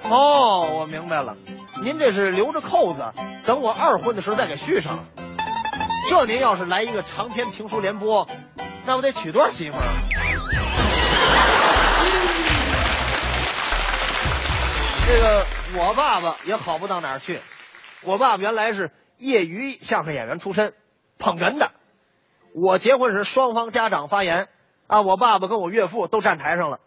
哦，我明白了，您这是留着扣子，等我二婚的时候再给续上。这您要是来一个长篇评书联播，那不得娶多少媳妇啊？这个我爸爸也好不到哪儿去，我爸爸原来是业余相声演员出身，捧哏的。我结婚时双方家长发言啊，我爸爸跟我岳父都站台上了，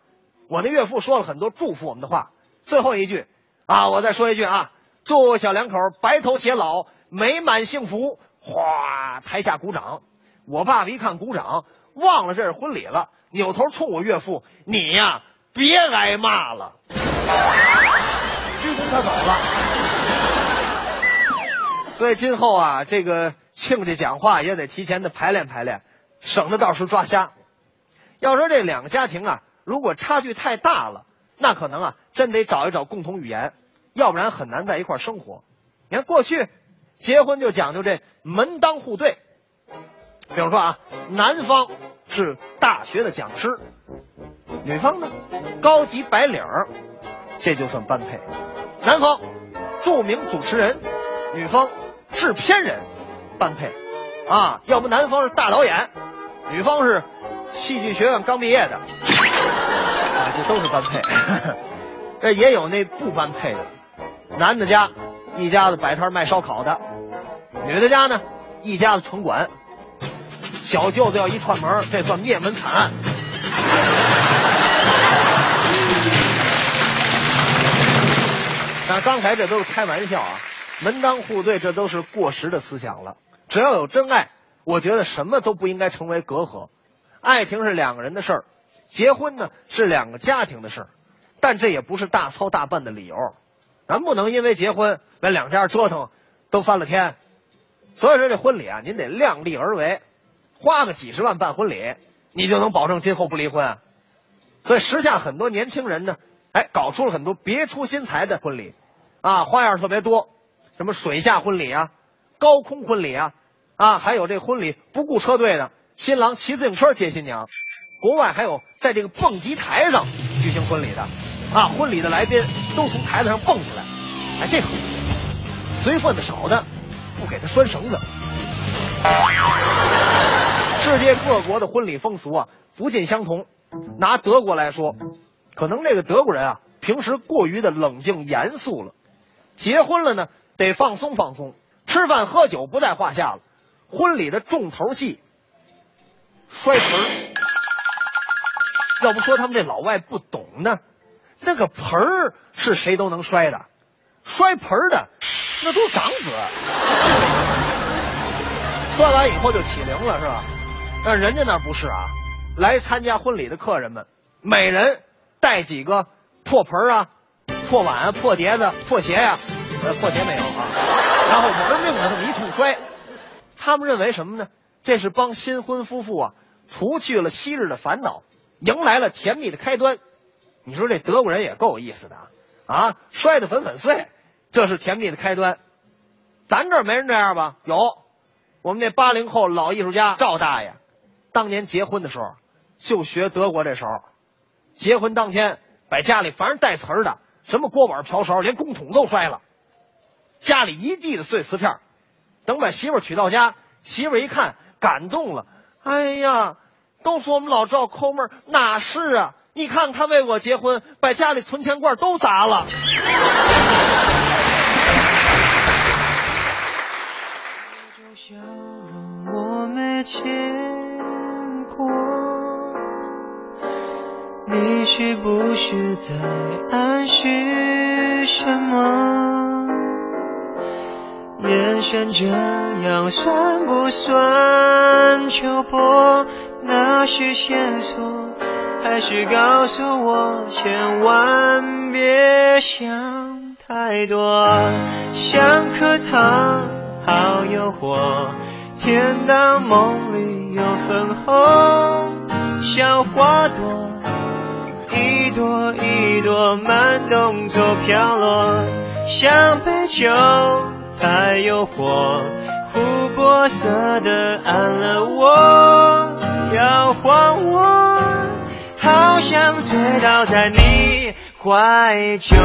我那岳父说了很多祝福我们的话，最后一句啊，我再说一句啊，祝小两口白头偕老，美满幸福。哗，台下鼓掌。我爸爸一看鼓掌，忘了这是婚礼了，扭头冲我岳父：“你呀，别挨骂了。”鞠躬他走了。所以今后啊，这个亲家讲话也得提前的排练排练，省得到时候抓瞎。要说这两个家庭啊，如果差距太大了，那可能啊，真得找一找共同语言，要不然很难在一块生活。你看过去结婚就讲究这门当户对，比如说啊，男方是大学的讲师，女方呢高级白领儿，这就算般配。男方著名主持人，女方制片人，般配啊。要不男方是大导演，女方是戏剧学院刚毕业的，啊，这都是般配。*laughs* 这也有那不般配的，男的家一家子摆摊卖烧烤的，女的家呢一家子城管。小舅子要一串门，这算灭门惨案。但刚才这都是开玩笑啊，门当户对这都是过时的思想了。只要有真爱，我觉得什么都不应该成为隔阂。爱情是两个人的事儿，结婚呢是两个家庭的事儿，但这也不是大操大办的理由。咱不能因为结婚把两家折腾都翻了天。所以说这婚礼啊，您得量力而为，花个几十万办婚礼，你就能保证今后不离婚？所以时下很多年轻人呢，哎，搞出了很多别出心裁的婚礼。啊，花样特别多，什么水下婚礼啊，高空婚礼啊，啊，还有这婚礼不顾车队的，新郎骑自行车接新娘，国外还有在这个蹦极台上举行婚礼的，啊，婚礼的来宾都从台子上蹦起来，哎，这好，随份子少的不给他拴绳子。世界各国的婚礼风俗啊不尽相同，拿德国来说，可能这个德国人啊平时过于的冷静严肃了。结婚了呢，得放松放松，吃饭喝酒不在话下了。婚礼的重头戏，摔盆儿。要不说他们这老外不懂呢，那个盆儿是谁都能摔的，摔盆儿的那都是长子。摔完以后就起灵了是吧？但人家那不是啊，来参加婚礼的客人们，每人带几个破盆啊。破碗啊、破碟子、破鞋呀，呃，破鞋没有啊。然后玩命的这么一通摔，他们认为什么呢？这是帮新婚夫妇啊除去了昔日的烦恼，迎来了甜蜜的开端。你说这德国人也够有意思的啊！摔得粉粉碎，这是甜蜜的开端。咱这儿没人这样吧？有，我们那八零后老艺术家赵大爷，当年结婚的时候就学德国这手，结婚当天把家里凡是带瓷儿的。什么锅碗瓢勺，连公桶都摔了，家里一地的碎瓷片。等把媳妇娶到家，媳妇一看，感动了。哎呀，都说我们老赵抠门，哪是啊？你看他为我结婚，把家里存钱罐都砸了。你是不是在暗示什么？眼神这样算不算求破？那是线索，还是告诉我千万别想太多？像颗糖，好诱惑，甜到梦里有粉红，像花朵。一朵一朵慢动作飘落，像杯酒太诱惑，琥珀色的暗了我，摇晃我，好想醉倒在你怀中。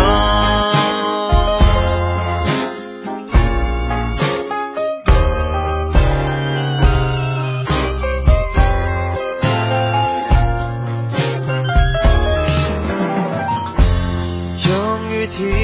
终于听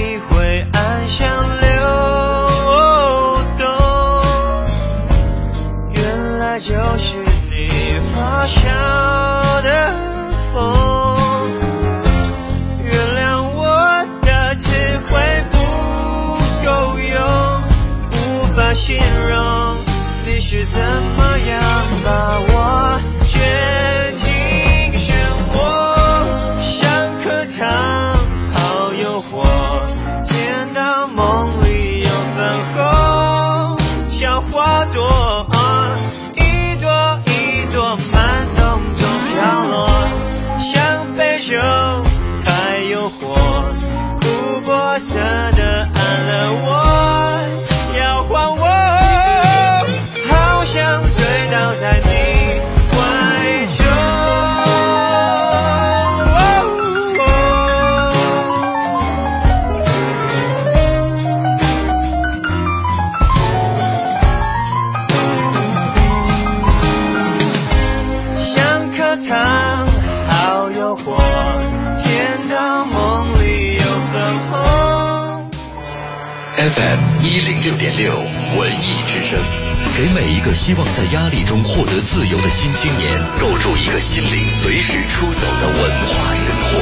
每一个希望在压力中获得自由的新青年，构筑一个心灵随时出走的文化生活。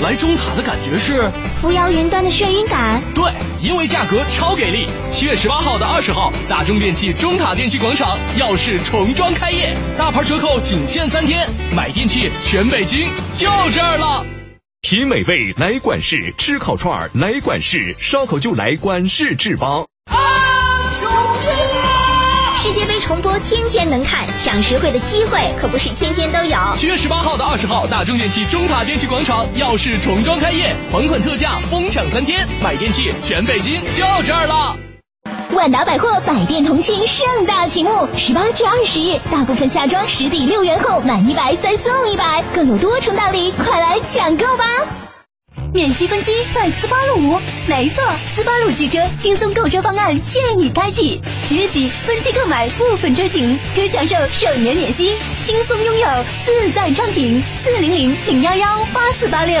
来中塔的感觉是扶摇云端的眩晕感。对，因为价格超给力。七月十八号到二十号，大中电器中塔电器广场耀世重装开业，大牌折扣仅限三天，买电器全北京就这儿了。品美味来管事，吃烤串儿来管事，烧烤就来管事制吧。世界杯重播天天能看，抢实惠的机会可不是天天都有。七月十八号到二十号，大中电器中塔电器广场耀世重装开业，款款特价，疯抢三天，买电器全北京就这儿了。万达百货百店同庆盛大启幕，十八至二十日，大部分夏装实抵六元后满一百再送一百，更有多重大礼，快来抢购吧！免息分期在斯巴鲁，没错，斯巴鲁汽车轻松购车方案现已开启，即日起分期购买部分车型，可享受首年免息，轻松拥有自在畅行。四零零零幺幺八四八六。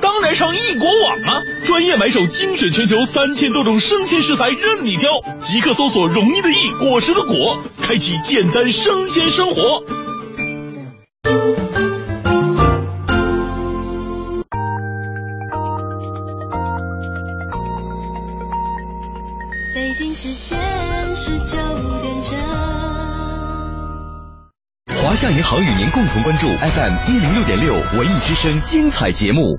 当然上易果网啊！专业买手精选全球三千多种生鲜食材任你挑，即刻搜索“容易的易，果实的果”，开启简单生鲜生活。北京时间十九点整。华夏银行与您共同关注 FM 一零六点六文艺之声精彩节目。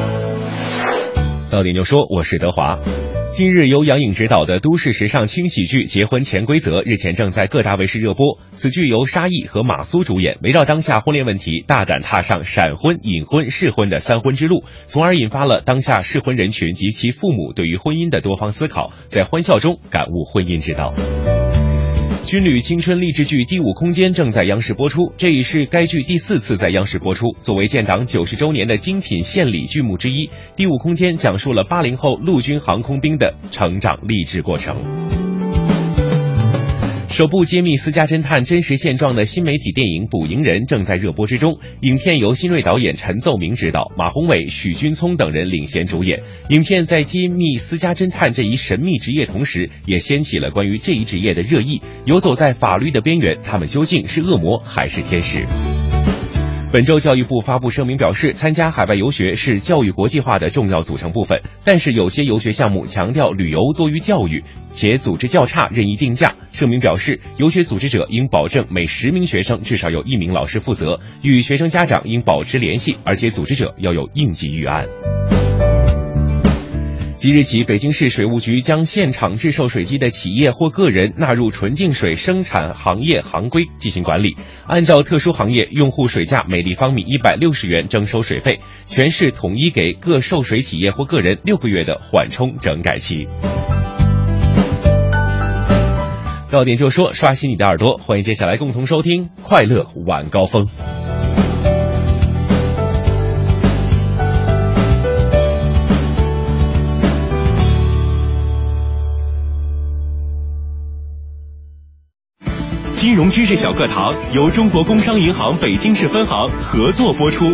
到点就说，我是德华。近日，由杨颖执导的都市时尚轻喜剧《结婚潜规则》日前正在各大卫视热播。此剧由沙溢和马苏主演，围绕当下婚恋问题，大胆踏上闪婚、隐婚、试婚的三婚之路，从而引发了当下试婚人群及其父母对于婚姻的多方思考，在欢笑中感悟婚姻之道。军旅青春励志剧《第五空间》正在央视播出，这已是该剧第四次在央视播出。作为建党九十周年的精品献礼剧目之一，《第五空间》讲述了八零后陆军航空兵的成长励志过程。首部揭秘私家侦探真实现状的新媒体电影《捕蝇人》正在热播之中。影片由新锐导演陈奏明执导，马宏伟、许君聪等人领衔主演。影片在揭秘私家侦探这一神秘职业同时，也掀起了关于这一职业的热议。游走在法律的边缘，他们究竟是恶魔还是天使？本周，教育部发布声明表示，参加海外游学是教育国际化的重要组成部分，但是有些游学项目强调旅游多于教育，且组织较差，任意定价。声明表示，游学组织者应保证每十名学生至少有一名老师负责，与学生家长应保持联系，而且组织者要有应急预案。即日起，北京市水务局将现场制售水机的企业或个人纳入纯净水生产行业行规进行管理。按照特殊行业用户水价每立方米一百六十元征收水费，全市统一给各售水企业或个人六个月的缓冲整改期。到点就说，刷新你的耳朵，欢迎接下来共同收听快乐晚高峰。金融知识小课堂由中国工商银行北京市分行合作播出。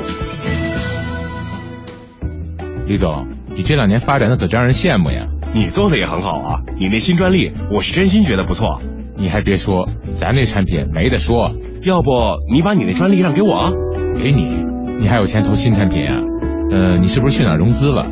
李总，你这两年发展的可真让人羡慕呀！你做的也很好啊，你那新专利，我是真心觉得不错。你还别说，咱那产品没得说。要不你把你那专利让给我？给你？你还有钱投新产品啊？呃，你是不是去哪儿融资了？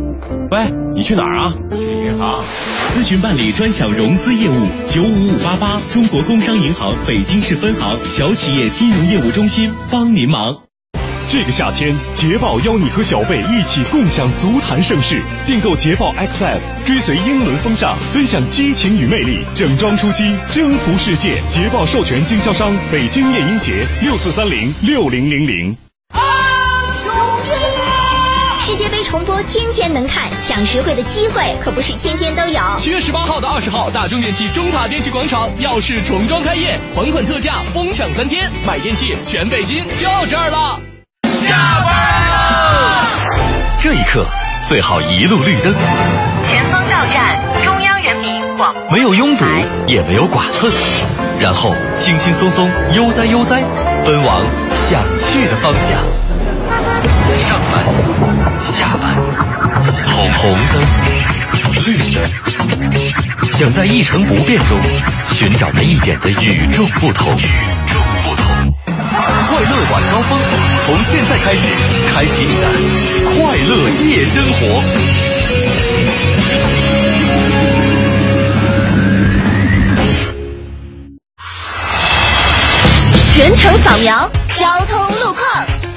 喂，你去哪儿啊？去银行。咨询办理专享融资业务，九五五八八，中国工商银行北京市分行小企业金融业务中心帮您忙。这个夏天，捷豹邀你和小贝一起共享足坛盛世。订购捷豹 XF，追随英伦风尚，分享激情与魅力，整装出击，征服世界。捷豹授权经销商北京夜鹰节六四三零六零零零。世界杯重播天天能看，抢实惠的机会可不是天天都有。七月十八号到二十号，大中电器中塔电器广场耀世重装开业，还款特价，疯抢三天，买电器全北京就这儿了。下班了，这一刻最好一路绿灯。前方到站中央人民广播没有拥堵，也没有剐蹭，然后轻轻松松悠哉悠哉，奔往想去的方向。上班，下班，红红灯，绿灯，想在一成不变中寻找那一点的与众不同。与众不同。快乐晚高峰，从现在开始，开启你的快乐夜生活。全程扫描交通路况。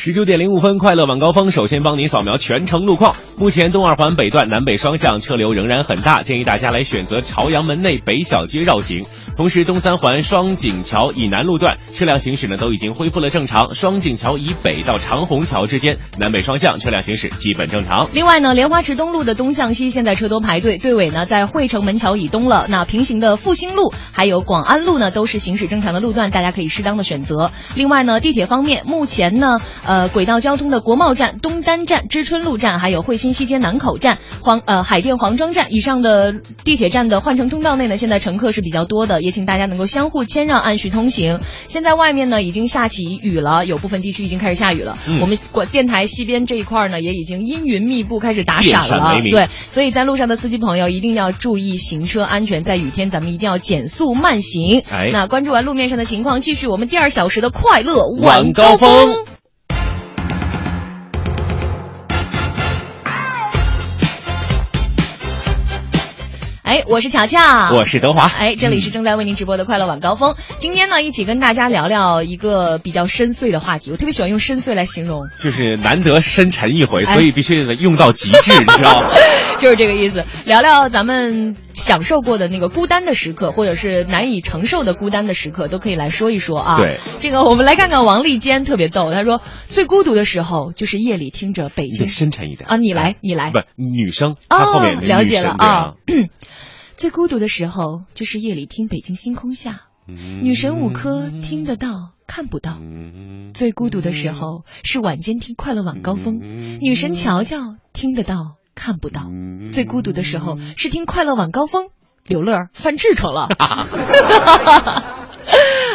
十九点零五分，快乐晚高峰，首先帮您扫描全程路况。目前东二环北段南北双向车流仍然很大，建议大家来选择朝阳门内北小街绕行。同时，东三环双井桥以南路段车辆行驶呢都已经恢复了正常，双井桥以北到长虹桥之间南北双向车辆行驶基本正常。另外呢，莲花池东路的东向西现在车多排队，队尾呢在汇城门桥以东了。那平行的复兴路还有广安路呢都是行驶正常的路段，大家可以适当的选择。另外呢，地铁方面，目前呢，呃，轨道交通的国贸站、东单站、知春路站，还有惠新西街南口站、黄呃海淀黄庄站以上的地铁站的换乘通道内呢，现在乘客是比较多的。也请大家能够相互谦让，按序通行。现在外面呢已经下起雨了，有部分地区已经开始下雨了。嗯我们广电台西边这一块呢也已经阴云密布，开始打闪了。对，所以在路上的司机朋友一定要注意行车安全，在雨天咱们一定要减速慢行。哎那关注完路面上的情况，继续我们第二小时的快乐晚高高峰。哎，我是乔乔，我是德华哎，这里是正在为您直播的快乐晚高峰。今天呢，一起跟大家聊聊一个比较深邃的话题。我特别喜欢用深邃来形容，就是难得深沉一回，哎所以必须得用到极致，*laughs* 你知道吗？就是这个意思。聊聊咱们享受过的那个孤单的时刻，或者是难以承受的孤单的时刻，都可以来说一说啊。对，这个我们来看看王丽坚特别逗，他说最孤独的时候就是夜里听着北京深沉一点啊，你来，你来不，女生，她后面哦，了解了啊。最孤独的时候就是夜里听北京星空下，嗯女神五科听得到看不到。最孤独的时候是晚间听快乐晚高峰，嗯女神乔乔听得到看不到。最孤独的时候是听快乐晚高峰，刘乐犯痔疮了。*laughs*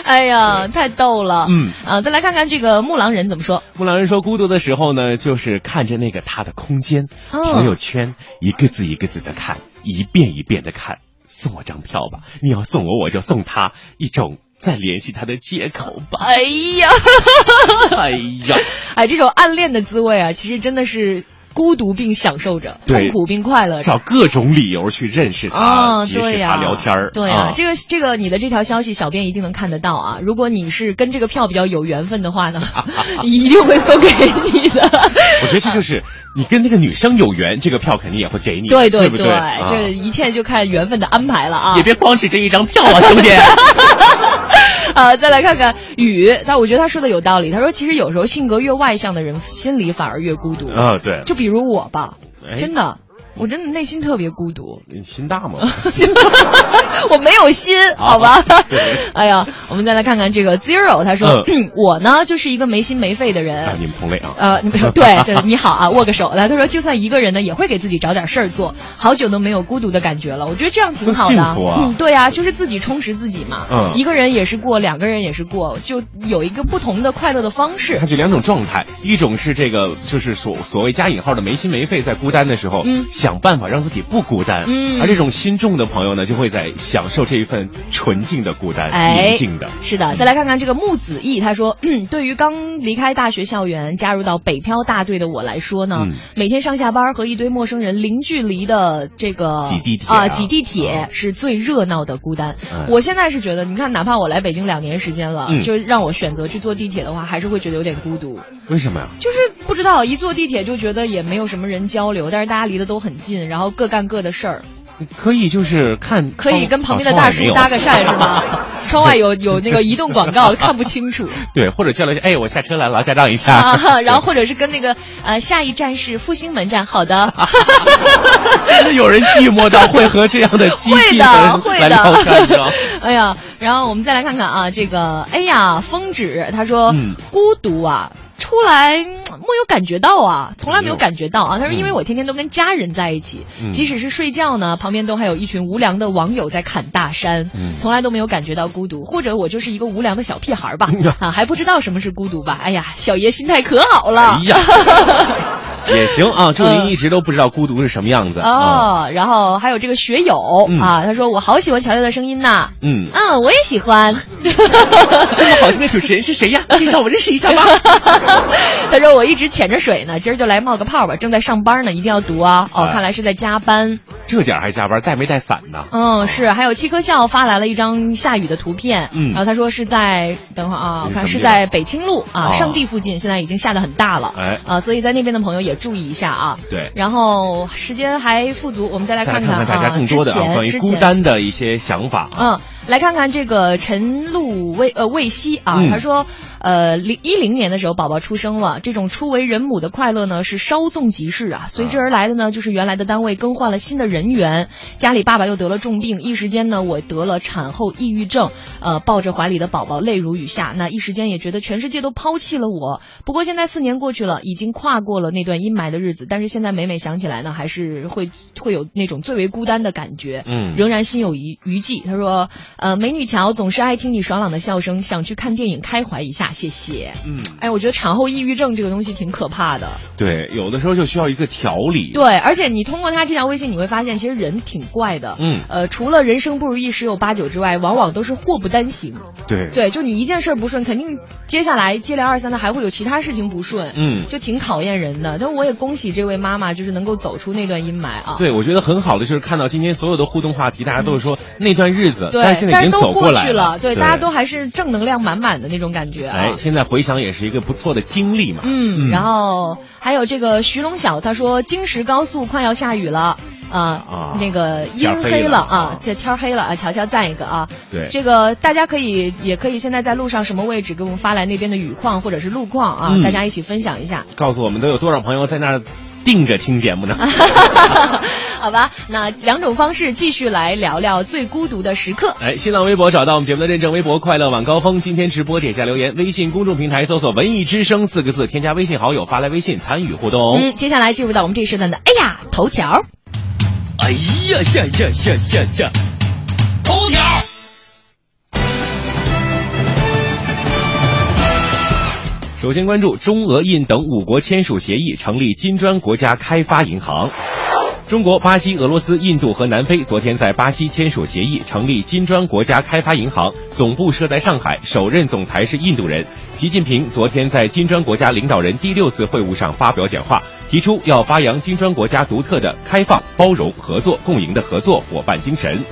哎呀，太逗了。嗯啊，再来看看这个木狼人怎么说。木狼人说，孤独的时候呢，就是看着那个他的空间、哦朋友圈，一个字一个字的看，一遍一遍的看。送我张票吧，你要送我，我就送他，一种再联系他的借口吧。哎呀，哎呀，哎，这种暗恋的滋味啊，其实真的是孤独并享受着，痛苦并快乐着。找各种理由去认识他，啊，结识对呀、他聊天儿对呀、啊这个这个你的这条消息，小编一定能看得到啊。如果你是跟这个票比较有缘分的话呢，*laughs* 一定会送给你的。我觉得这就是你跟那个女生有缘，这个票肯定也会给你，对对不对，啊这一切就看缘分的安排了啊。也别光指这一张票啊，兄弟。*laughs* 啊，再来看看雨，但我觉得他说的有道理。他说，其实有时候性格越外向的人，心里反而越孤独。啊，对，就比如我吧，哎真的，我真的内心特别孤独。*laughs* 你心大吗？*laughs* 我没有心，好吧？*laughs* 哎呀，我们再来看看这个 Zero，他说、嗯 *clears throat* 我呢就是一个没心没肺的人。啊，你们同类啊。呃，你们对对，你好啊，握个手来。他说，就算一个人呢，也会给自己找点事儿做，好久都没有孤独的感觉了。我觉得这样挺好的。嗯，对啊，就是自己充实自己嘛。嗯一个人也是过，两个人也是过，就有一个不同的快乐的方式它。这两种状态，一种是这个就是所所谓加引号的没心没肺，在孤单的时候，嗯想办法让自己不孤单。嗯而这种心重的朋友呢，就会在享受这一份纯净的孤单，哎宁静的。是的，再来看看这个木子毅，他说，嗯，对于刚离开大学校园加入到北漂大队的我来说呢，嗯每天上下班和一堆陌生人零距离的这个挤地铁啊，啊挤地铁是最热闹的孤单。哎我现在是觉得，你看，哪怕我来北京两年时间了，嗯就让我选择去坐地铁的话，还是会觉得有点孤独。为什么呀？就是不知道，一坐地铁就觉得也没有什么人交流，但是大家离得都很近，然后各干各的事儿。可以就是看可以跟旁边的大叔搭个讪是吗？*laughs* 窗外有有那个移动广告，*laughs* 看不清楚。*laughs* 对，或者叫了哎，我下车来了，家长一下。啊，然后或者是跟那个呃，下一站是复兴门站，好的，真的有人寂寞到会和这样的机器人会来聊天，吗？。哎呀，然后我们再来看看啊，这个哎呀，风止他说、嗯孤独啊。出来嗯没有感觉到啊，从来没有感觉到啊。他说，因为我天天都跟家人在一起，嗯即使是睡觉呢，旁边都还有一群无良的网友在砍大山，嗯从来都没有感觉到孤独。或者我就是一个无良的小屁孩儿吧，啊，还不知道什么是孤独吧？哎呀，小爷心态可好了。哎呀，*laughs* *laughs* 也行啊，祝您一直都不知道孤独是什么样子啊。哦，然后还有这个学友、嗯啊，他说我好喜欢乔乔的声音呐，嗯，嗯，我也喜欢。*laughs* 这么好听的主持人是谁呀？*laughs* 介绍我认识一下吧。他说我一直潜着水呢，今儿就来冒个泡吧，正在上班呢，一定要读啊。哦，哎看来是在加班。这点还加班，带没带伞呢？嗯，是，还有七颗笑发来了一张下雨的图片，嗯然后他说是在，等会儿啊，我看是在北清路啊，哦上地附近，现在已经下的很大了，哎啊，所以在那边的朋友也注意一下啊。对。然后时间还富足，我们再来看看看大家啊更多的啊之前关于孤之前单的一些想法啊。嗯，来看看这个陈露魏呃魏西啊，嗯他说，呃，零一零年的时候宝宝出生了，这种初为人母的快乐呢是稍纵即逝啊，随之而来的呢就是原来的单位更换了新的人员。家里爸爸又得了重病，一时间呢，我得了产后抑郁症，呃，抱着怀里的宝宝泪如雨下。那一时间也觉得全世界都抛弃了我。不过现在四年过去了，已经跨过了那段阴霾的日子，但是现在每每想起来呢，还是会会有那种最为孤单的感觉。嗯仍然心有余余悸。他说，呃，美女乔总是爱听你爽朗的笑声，想去看电影开怀一下，谢谢。嗯，哎，我觉得产后抑郁症这个东西挺可怕的。对，有的时候就需要一个调理。对，而且你通过他这条微信，你会发现其实人挺怪的。嗯呃，除了人生不如意十有八九之外，往往都是祸不单行。对对，就你一件事不顺，肯定接下来接连二三的还会有其他事情不顺。嗯就挺考验人的。但我也恭喜这位妈妈，就是能够走出那段阴霾啊。对，我觉得很好的就是看到今天所有的互动话题，大家都是说那段日子，对，但是现在已经都走过去了，对，对，大家都还是正能量满满的那种感觉啊。哎，现在回想也是一个不错的经历嘛。嗯，然后还有这个徐龙晓，他说京石高速快要下雨了。啊、啊那个阴黑黑了啊，这天黑了啊，乔乔赞一个啊。对这个大家可以也可以现在在路上什么位置给我们发来那边的雨况或者是路况啊，嗯大家一起分享一下。告诉我们都有多少朋友在那儿定着听节目呢？*laughs* 好吧，那两种方式继续来聊聊最孤独的时刻。哎，新浪微博找到我们节目的认证微博“快乐晚高峰”，今天直播点下留言，微信公众平台搜索“文艺之声”四个字，添加微信好友发来微信参与互动。嗯，接下来进入到我们这一时段的哎呀头条。哎呀呀呀呀呀呀！头条。首先关注中俄印等五国签署协议，成立金砖国家开发银行。中国、巴西、俄罗斯、印度和南非昨天在巴西签署协议，成立金砖国家开发银行，总部设在上海，首任总裁是印度人。习近平昨天在金砖国家领导人第六次会晤上发表讲话，提出要发扬金砖国家独特的开放、包容、合作、共赢的合作伙伴精神。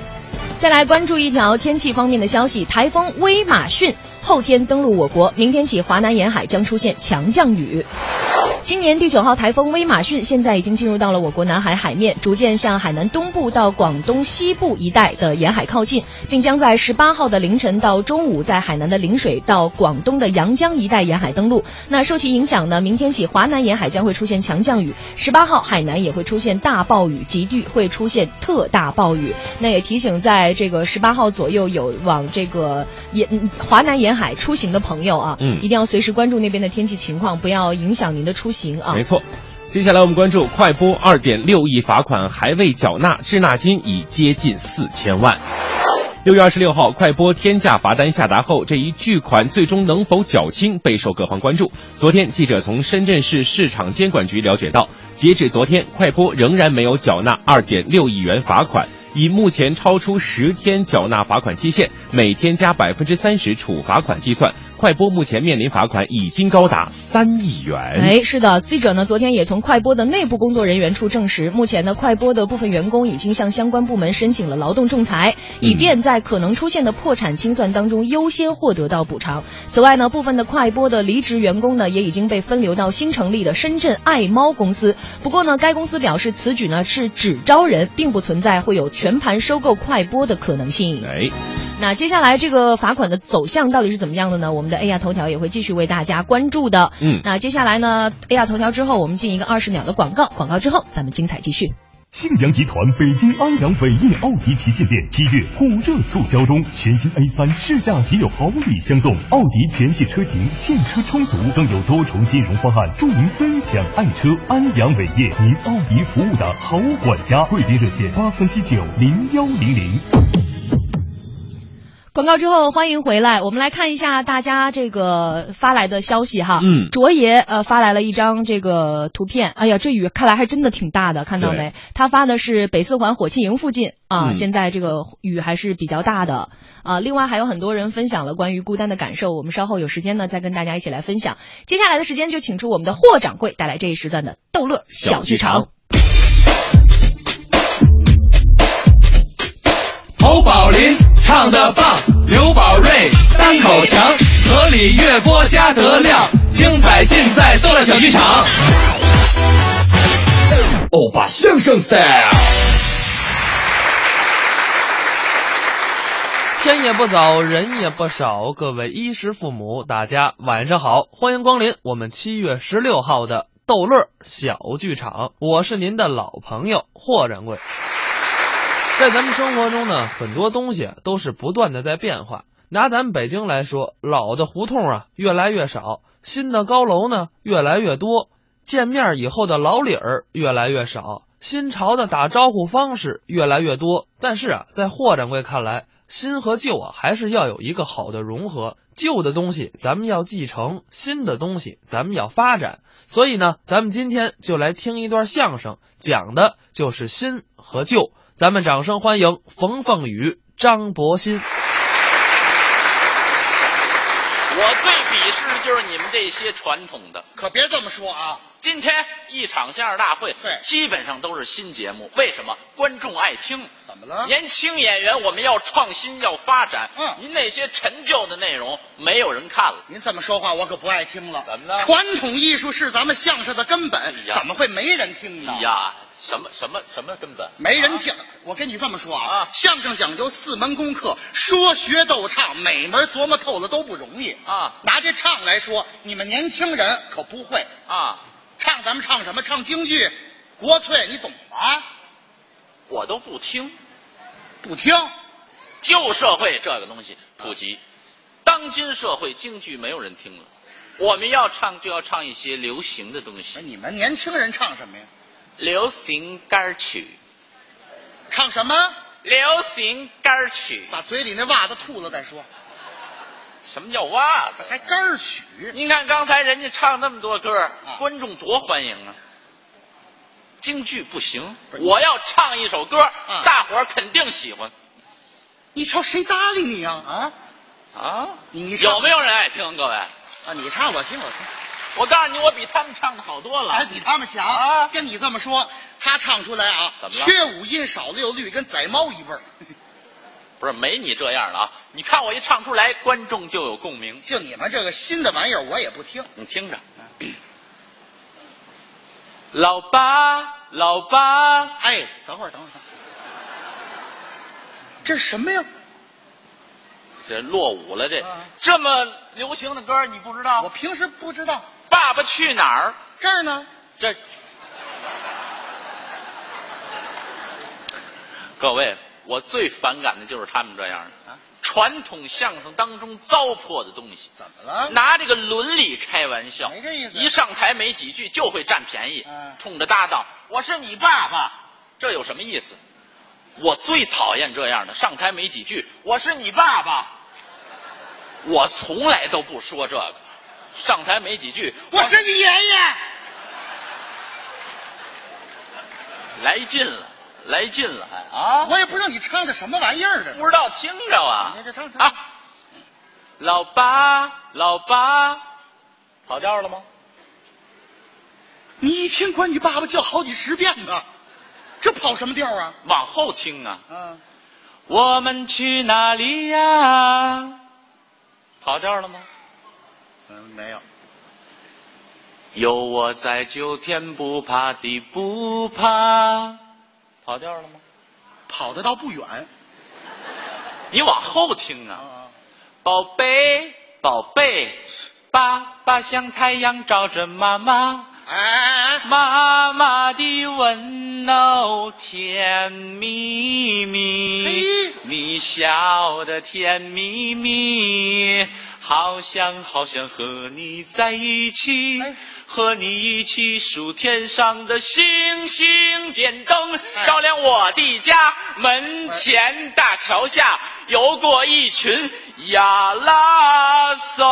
再来关注一条天气方面的消息，台风威马逊后天登陆我国，明天起华南沿海将出现强降雨。今年第九号台风威马逊现在已经进入到了我国南海海面，逐渐向海南东部到广东西部一带的沿海靠近，并将在十八号的凌晨到中午在海南的陵水到广东的阳江一带沿海登陆。那受其影响呢，明天起华南沿海将会出现强降雨，十八号海南也会出现大暴雨，极地会出现特大暴雨。那也提醒在这个十八号左右有往这个沿华南沿海出行的朋友啊，嗯一定要随时关注那边的天气情况，不要影响您的出行啊。没错。接下来我们关注快播二点六亿罚款还未缴纳，滞纳金已接近四千万。六月二十六号，快播天价罚单下达后，这一巨款最终能否缴清备受各方关注。昨天，记者从深圳市市场监管局了解到，截至昨天，快播仍然没有缴纳二点六亿元罚款。以目前超出十天缴纳罚款期限，每天加百分之三十处罚款计算，快播目前面临罚款已经高达三亿元。哎，是的，记者呢昨天也从快播的内部工作人员处证实，目前呢快播的部分员工已经向相关部门申请了劳动仲裁，以便在可能出现的破产清算当中优先获得到补偿。此外呢，部分的快播的离职员工呢也已经被分流到新成立的深圳爱猫公司。不过呢，该公司表示此举呢是只招人，并不存在会有全盘收购快播的可能性。哎，那接下来这个罚款的走向到底是怎么样的呢？我们的 A 亚头条也会继续为大家关注的。嗯那接下来呢，A 亚头条之后，我们进一个二十秒的广告，广告之后咱们精彩继续。信阳集团北京安阳伟业奥迪旗舰店七月火热促销中，全新 A 三试驾即有好礼相送，奥迪全系车型现车充足，更有多重金融方案助您分享爱车。安阳伟业，您奥迪服务的好管家，贵宾热线八三七九零幺零零。广告之后，欢迎回来。我们来看一下大家这个发来的消息哈。嗯卓爷呃发来了一张这个图片，哎呀，这雨看来还真的挺大的，看到没？他发的是北四环火器营附近啊，嗯现在这个雨还是比较大的啊。另外还有很多人分享了关于孤单的感受，我们稍后有时间呢再跟大家一起来分享。接下来的时间就请出我们的霍掌柜带来这一时段的逗乐小剧场。侯宝林唱的棒，刘宝瑞单口强，河里月波加德亮，精彩尽在逗乐小剧场。欧巴相声 style。天也不早，人也不少，各位衣食父母，大家晚上好，欢迎光临我们七月十六号的逗乐小剧场，我是您的老朋友霍掌柜。在咱们生活中呢，很多东西都是不断的在变化。拿咱们北京来说，老的胡同啊越来越少，新的高楼呢越来越多，见面以后的老理儿越来越少，新潮的打招呼方式越来越多。但是啊，在霍掌柜看来，新和旧啊还是要有一个好的融合。旧的东西咱们要继承，新的东西咱们要发展。所以呢，咱们今天就来听一段相声，讲的就是新和旧。咱们掌声欢迎冯凤雨、张博新。我最鄙视就是你们这些传统的，可别这么说啊！今天一场相声大会，对，基本上都是新节目。为什么？观众爱听。怎么了？年轻演员我们要创新，要发展。嗯，您那些陈旧的内容没有人看了。您这么说话，我可不爱听了。怎么了？传统艺术是咱们相声的根本，怎么会没人听呢？哎呀，什么什么什么根本？没人听。我跟你这么说啊，啊相声讲究四门功课，说学逗唱，每门琢磨透了都不容易啊。拿这唱来说，你们年轻人可不会啊。唱咱们唱什么？唱京剧、国粹，你懂吗？我都不听，不听。旧社会这个东西普及，当今社会京剧没有人听了。我们要唱就要唱一些流行的东西。你们年轻人唱什么呀？流行歌曲。唱什么？流行歌曲。把嘴里那袜子吐了再说。什么叫袜子？还歌曲？您看刚才人家唱那么多歌，啊、观众多欢迎啊！京剧不行，我要唱一首歌，啊、大伙儿肯定喜欢。你瞧谁搭理你呀？啊啊！你你有没有人爱听？各位啊，你唱我听我听。我告诉你，我比他们唱的好多了，还比他们强啊！跟你这么说，他唱出来啊，缺五音少六律，跟宰猫一味儿。*laughs* 不是没你这样的啊！你看我一唱出来，观众就有共鸣。就你们这个新的玩意儿，我也不听。你听着，*clears throat* 老八，老八，哎，等会儿，等会儿，这是什么呀？这落伍了，这、啊、这么流行的歌你不知道？我平时不知道。《爸爸去哪儿》这儿呢？这，各位。我最反感的就是他们这样的，啊、传统相声当中糟粕的东西。怎么了？拿这个伦理开玩笑，没这意思。一上台没几句就会占便宜，嗯、冲着搭档我是你爸爸，这有什么意思？我最讨厌这样的，上台没几句我是你爸爸，我从来都不说这个，上台没几句我是你爷爷，来劲了。来劲了还啊！我也不知道你唱的什么玩意儿的，不知道听着啊！你这唱唱啊！老八，老八，跑调了吗？你一天管你爸爸叫好几十遍呢，这跑什么调啊？往后听啊！嗯，我们去哪里呀？跑调了吗？嗯，没有。有我在就天不怕地不怕。跑调了吗？跑得倒不远。你往后听啊，啊宝贝，宝贝，爸爸像太阳照着妈妈，妈妈的温柔甜蜜蜜，你笑得甜蜜蜜，好想好想和你在一起。哎和你一起数天上的星星，点灯照亮我的家。门前大桥下游过一群亚拉松。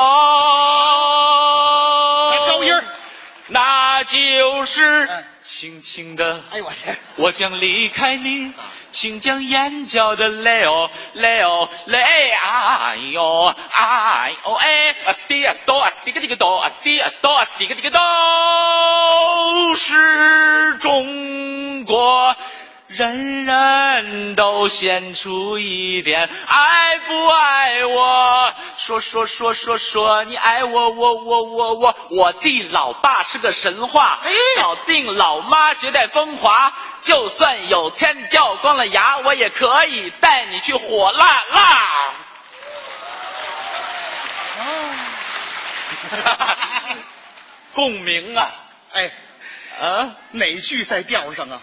高音，那就是轻轻的。哎呦我天！我将离开你。请将眼角的泪哦泪哦泪，哎呦哎呦哎，啊斯蒂啊斯多啊斯蒂个这个哆啊斯蒂啊斯多啊斯蒂个这个哆，是中国。人人都献出一点，爱不爱我？说说说说说，你爱我，我我我我，我弟老爸是个神话，搞定老妈绝代风华。就算有天掉光了牙，我也可以带你去火辣辣。*laughs* 共鸣啊！哎，啊，哪句在调上啊？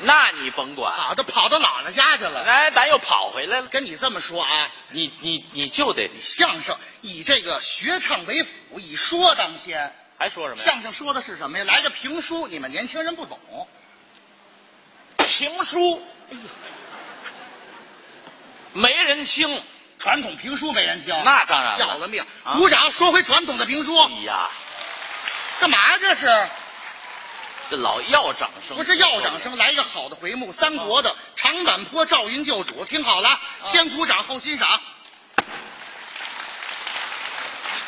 那你甭管，跑到跑到姥姥家去了。哎，咱又跑回来了。跟你这么说啊，你你你就得相声以这个学唱为辅，以说当先。还说什么呀？相声说的是什么呀？来个评书，你们年轻人不懂。评书，哎呀，没人听，传统评书没人听，那当然了要了命！啊鼓掌，说回传统的评书。哎呀，干嘛呀？这是这老要掌声，不是要掌声？来一个好的回目，三国的长坂坡赵云救主。听好了，先鼓掌后欣赏。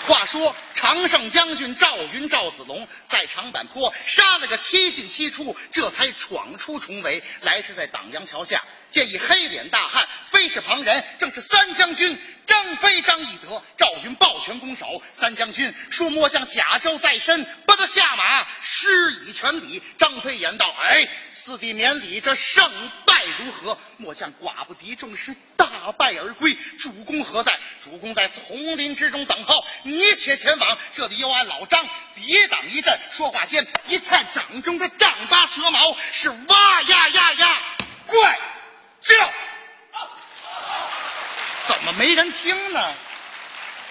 话说常胜将军赵云赵子龙在长坂坡杀了个七进七出，这才闯出重围，来是在党阳桥下，见一黑脸大汉，非是旁人，正是三将军张飞、张翼德。赵云抱拳拱手，三将军说末将甲胄在身，不得下马，施以拳礼。张飞言道：“哎，四弟免礼，这胜败如何？末将寡不敌众，是大败而归。主公何在？主公在丛林之中等候，你且前往。这里有俺老张抵挡一阵。说话间，一看掌中的丈八蛇矛是哇呀呀呀，怪叫，怎么没人听呢？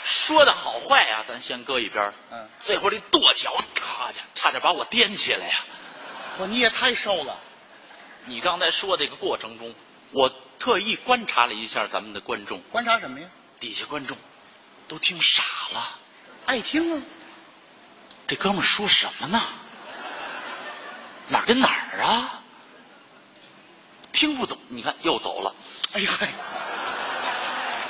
说的好坏呀、咱先搁一边儿。嗯，这会儿这跺脚，咔家差点把我颠起来呀！我你也太瘦了。你刚才说这个过程中，我特意观察了一下咱们的观众，观察什么呀？底下观众都听傻了，爱听啊。这哥们儿说什么呢？哪儿跟哪儿啊？听不懂，你看又走了。哎呀，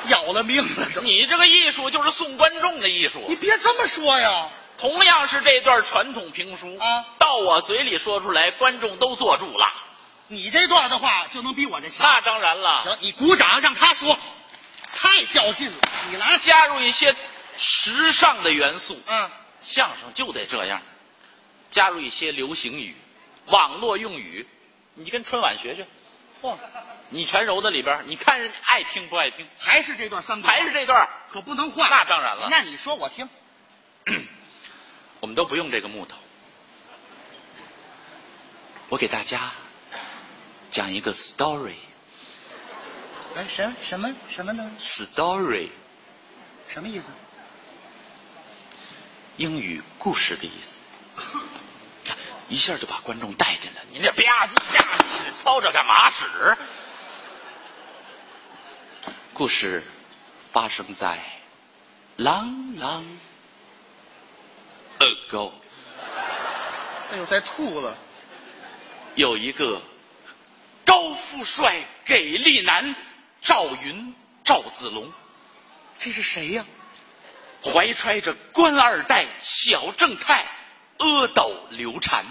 要了命了！你这个艺术就是送观众的艺术。你别这么说呀。同样是这段传统评书啊，到我嘴里说出来，观众都坐住了。你这段的话就能比我这强。那当然了。行，你鼓掌让他说，太较劲了。你来加入一些时尚的元素。嗯，相声就得这样，加入一些流行语、网络用语，你跟春晚学学。嚯，你全揉在里边儿，你看人家爱听不爱听？还是这段三国，还是这段，可不能换。那当然了。那你说我听。*clears throat* 我们都不用这个木头，我给大家讲一个 story。哎，什什么什么呢 story 什么意思？英语故事的意思，*laughs* 一下就把观众带进来。你这吧唧吧唧操着干嘛使？故事发生在 long long ago，哎呦，再吐了。有一个高富帅、给力男赵云赵子龙，这是谁呀、怀揣着官二代、小正太、阿斗刘禅，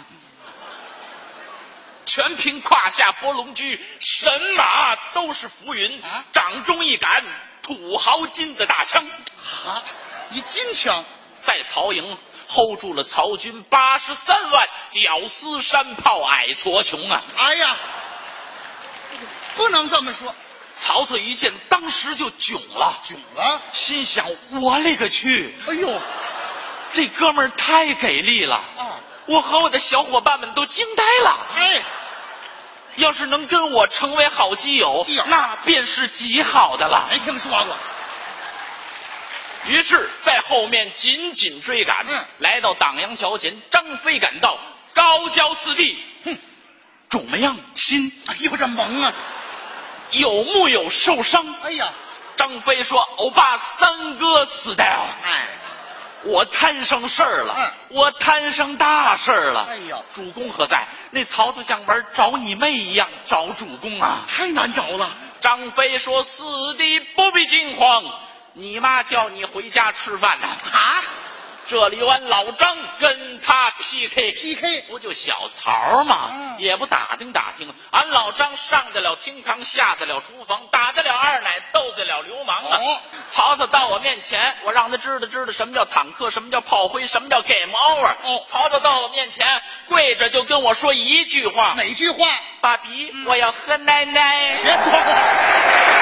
全凭胯下拨龙驹，神马都是浮云，掌中一杆土豪金的大枪，哈，一金枪，在曹营 hold 住了曹军八十三万屌丝山炮矮矬穷啊！哎呀，不能这么说，曹操一见，当时就囧了，囧了，心想：我勒个去！哎呦，这哥们儿太给力了。啊！我和我的小伙伴们都惊呆了。哎，要是能跟我成为好基友，基友那便是极好的了。没听说过。于是，在后面紧紧追赶，嗯来到党阳桥前，张飞赶到，高叫四弟，哼，肿么样，亲？哎呦，这萌啊！有木有受伤？哎呀，张飞说：“欧巴，三哥死的，哎，我摊上事儿了，嗯我摊上大事儿了。哎呦主公何在？那曹操像玩找你妹一样找主公啊！太难找了。张飞说：“四弟不必惊慌，你妈叫你回家吃饭呢。啊，这里有俺老张跟他 PK。PK 不就小曹吗？嗯也不打听打听，俺老张上得了厅堂，下得了厨房，打得了二奶，斗得了流氓啊！哦曹操到我面前，我让他知道知道什么叫坦克，什么叫炮灰，什么叫 game over。哦曹操到我面前跪着就跟我说一句话：哪句话？爸比，我要喝奶奶。别说话。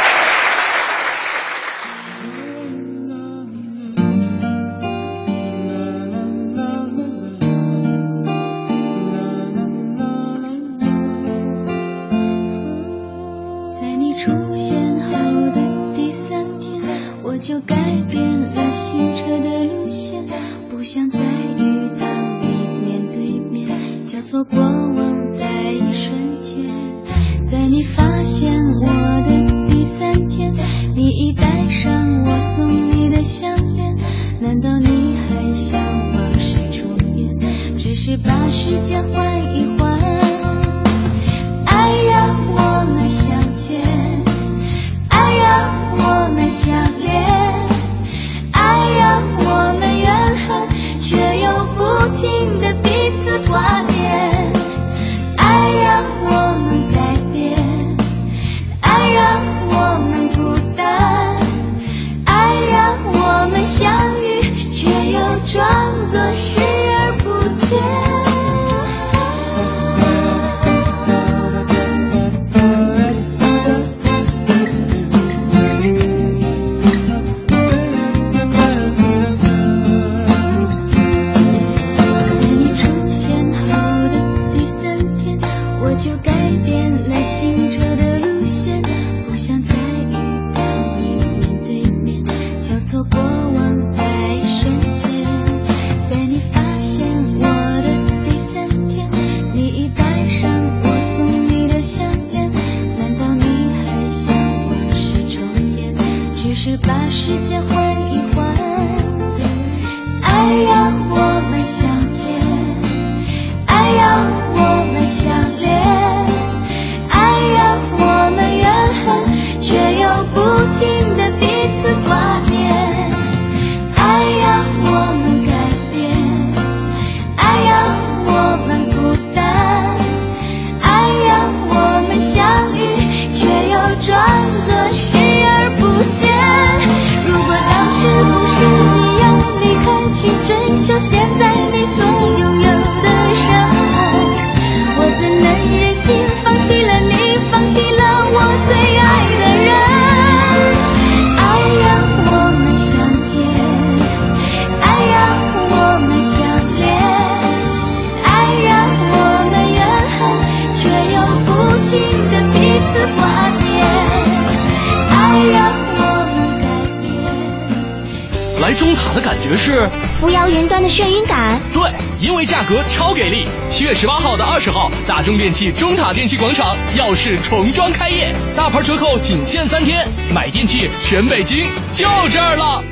电器中塔电器广场耀世重装开业，大牌折扣仅限三天，买电器全北京就这儿了。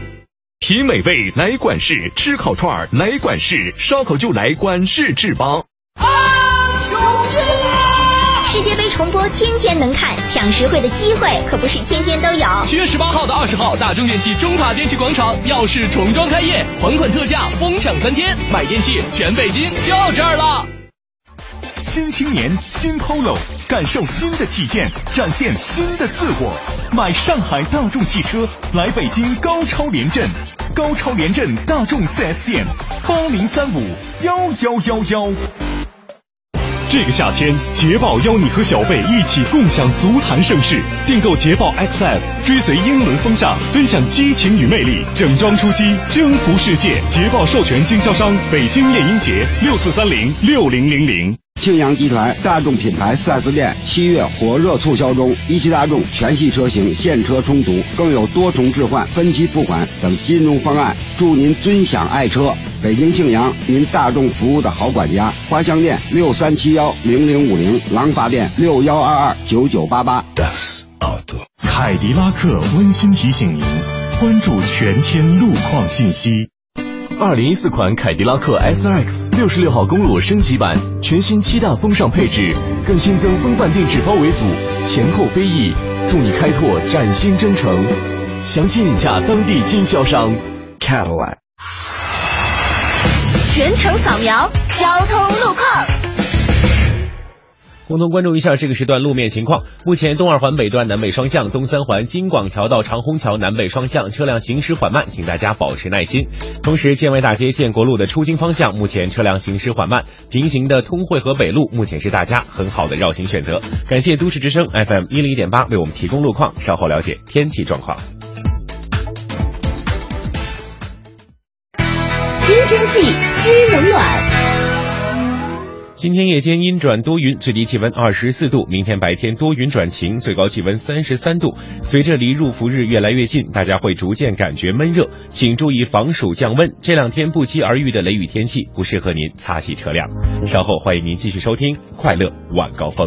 品美味来管事，吃烤串儿来管事，烧烤就来管事志邦。世界杯重播天天能看，抢实惠的机会可不是天天都有。七月十八号到二十号，大中电器中塔电器广场耀世重装开业，款款特价，疯抢三天，买电器全北京就这儿了。新青年，新 Polo，感受新的体验，展现新的自我。买上海大众汽车，来北京高超联镇，高超联镇大众 4S 店，八零三五幺幺幺幺。这个夏天，捷豹邀你和小贝一起共享足坛盛世。订购捷豹 XF，追随英伦风尚，分享激情与魅力，整装出击，征服世界。捷豹授权经销商北京燕鹰节六四三零六零零零。庆阳集团大众品牌 4S 店七月火热促销中，一汽大众全系车型现车充足，更有多重置换、分期付款等金融方案，祝您尊享爱车。北京庆阳，您大众服务的好管家。花乡店六三七幺零零五零，廊坊店六幺二二九九八八。凯迪拉克温馨提醒您，关注全天路况信息。二零一四款凯迪拉克 SRX 六十六号公路升级版，全新七大风尚配置，更新增风范定制包围组，前后飞翼，助你开拓崭新征程。详情请下当地经销商。Cadillac。全程扫描交通路况。共同关注一下这个时段路面情况。目前东二环北段南北双向、东三环金广桥到长虹桥南北双向车辆行驶缓慢，请大家保持耐心。同时，建外大街建国路的出京方向目前车辆行驶缓慢，平行的通惠河北路目前是大家很好的绕行选择。感谢都市之声 FM 一零一点八为我们提供路况，稍后了解天气状况。知天气，知冷暖。今天夜间阴转多云，最低气温二十四度；明天白天多云转晴，最高气温三十三度。随着离入伏日越来越近，大家会逐渐感觉闷热，请注意防暑降温。这两天不期而遇的雷雨天气不适合您擦洗车辆。稍后欢迎您继续收听《快乐晚高峰》。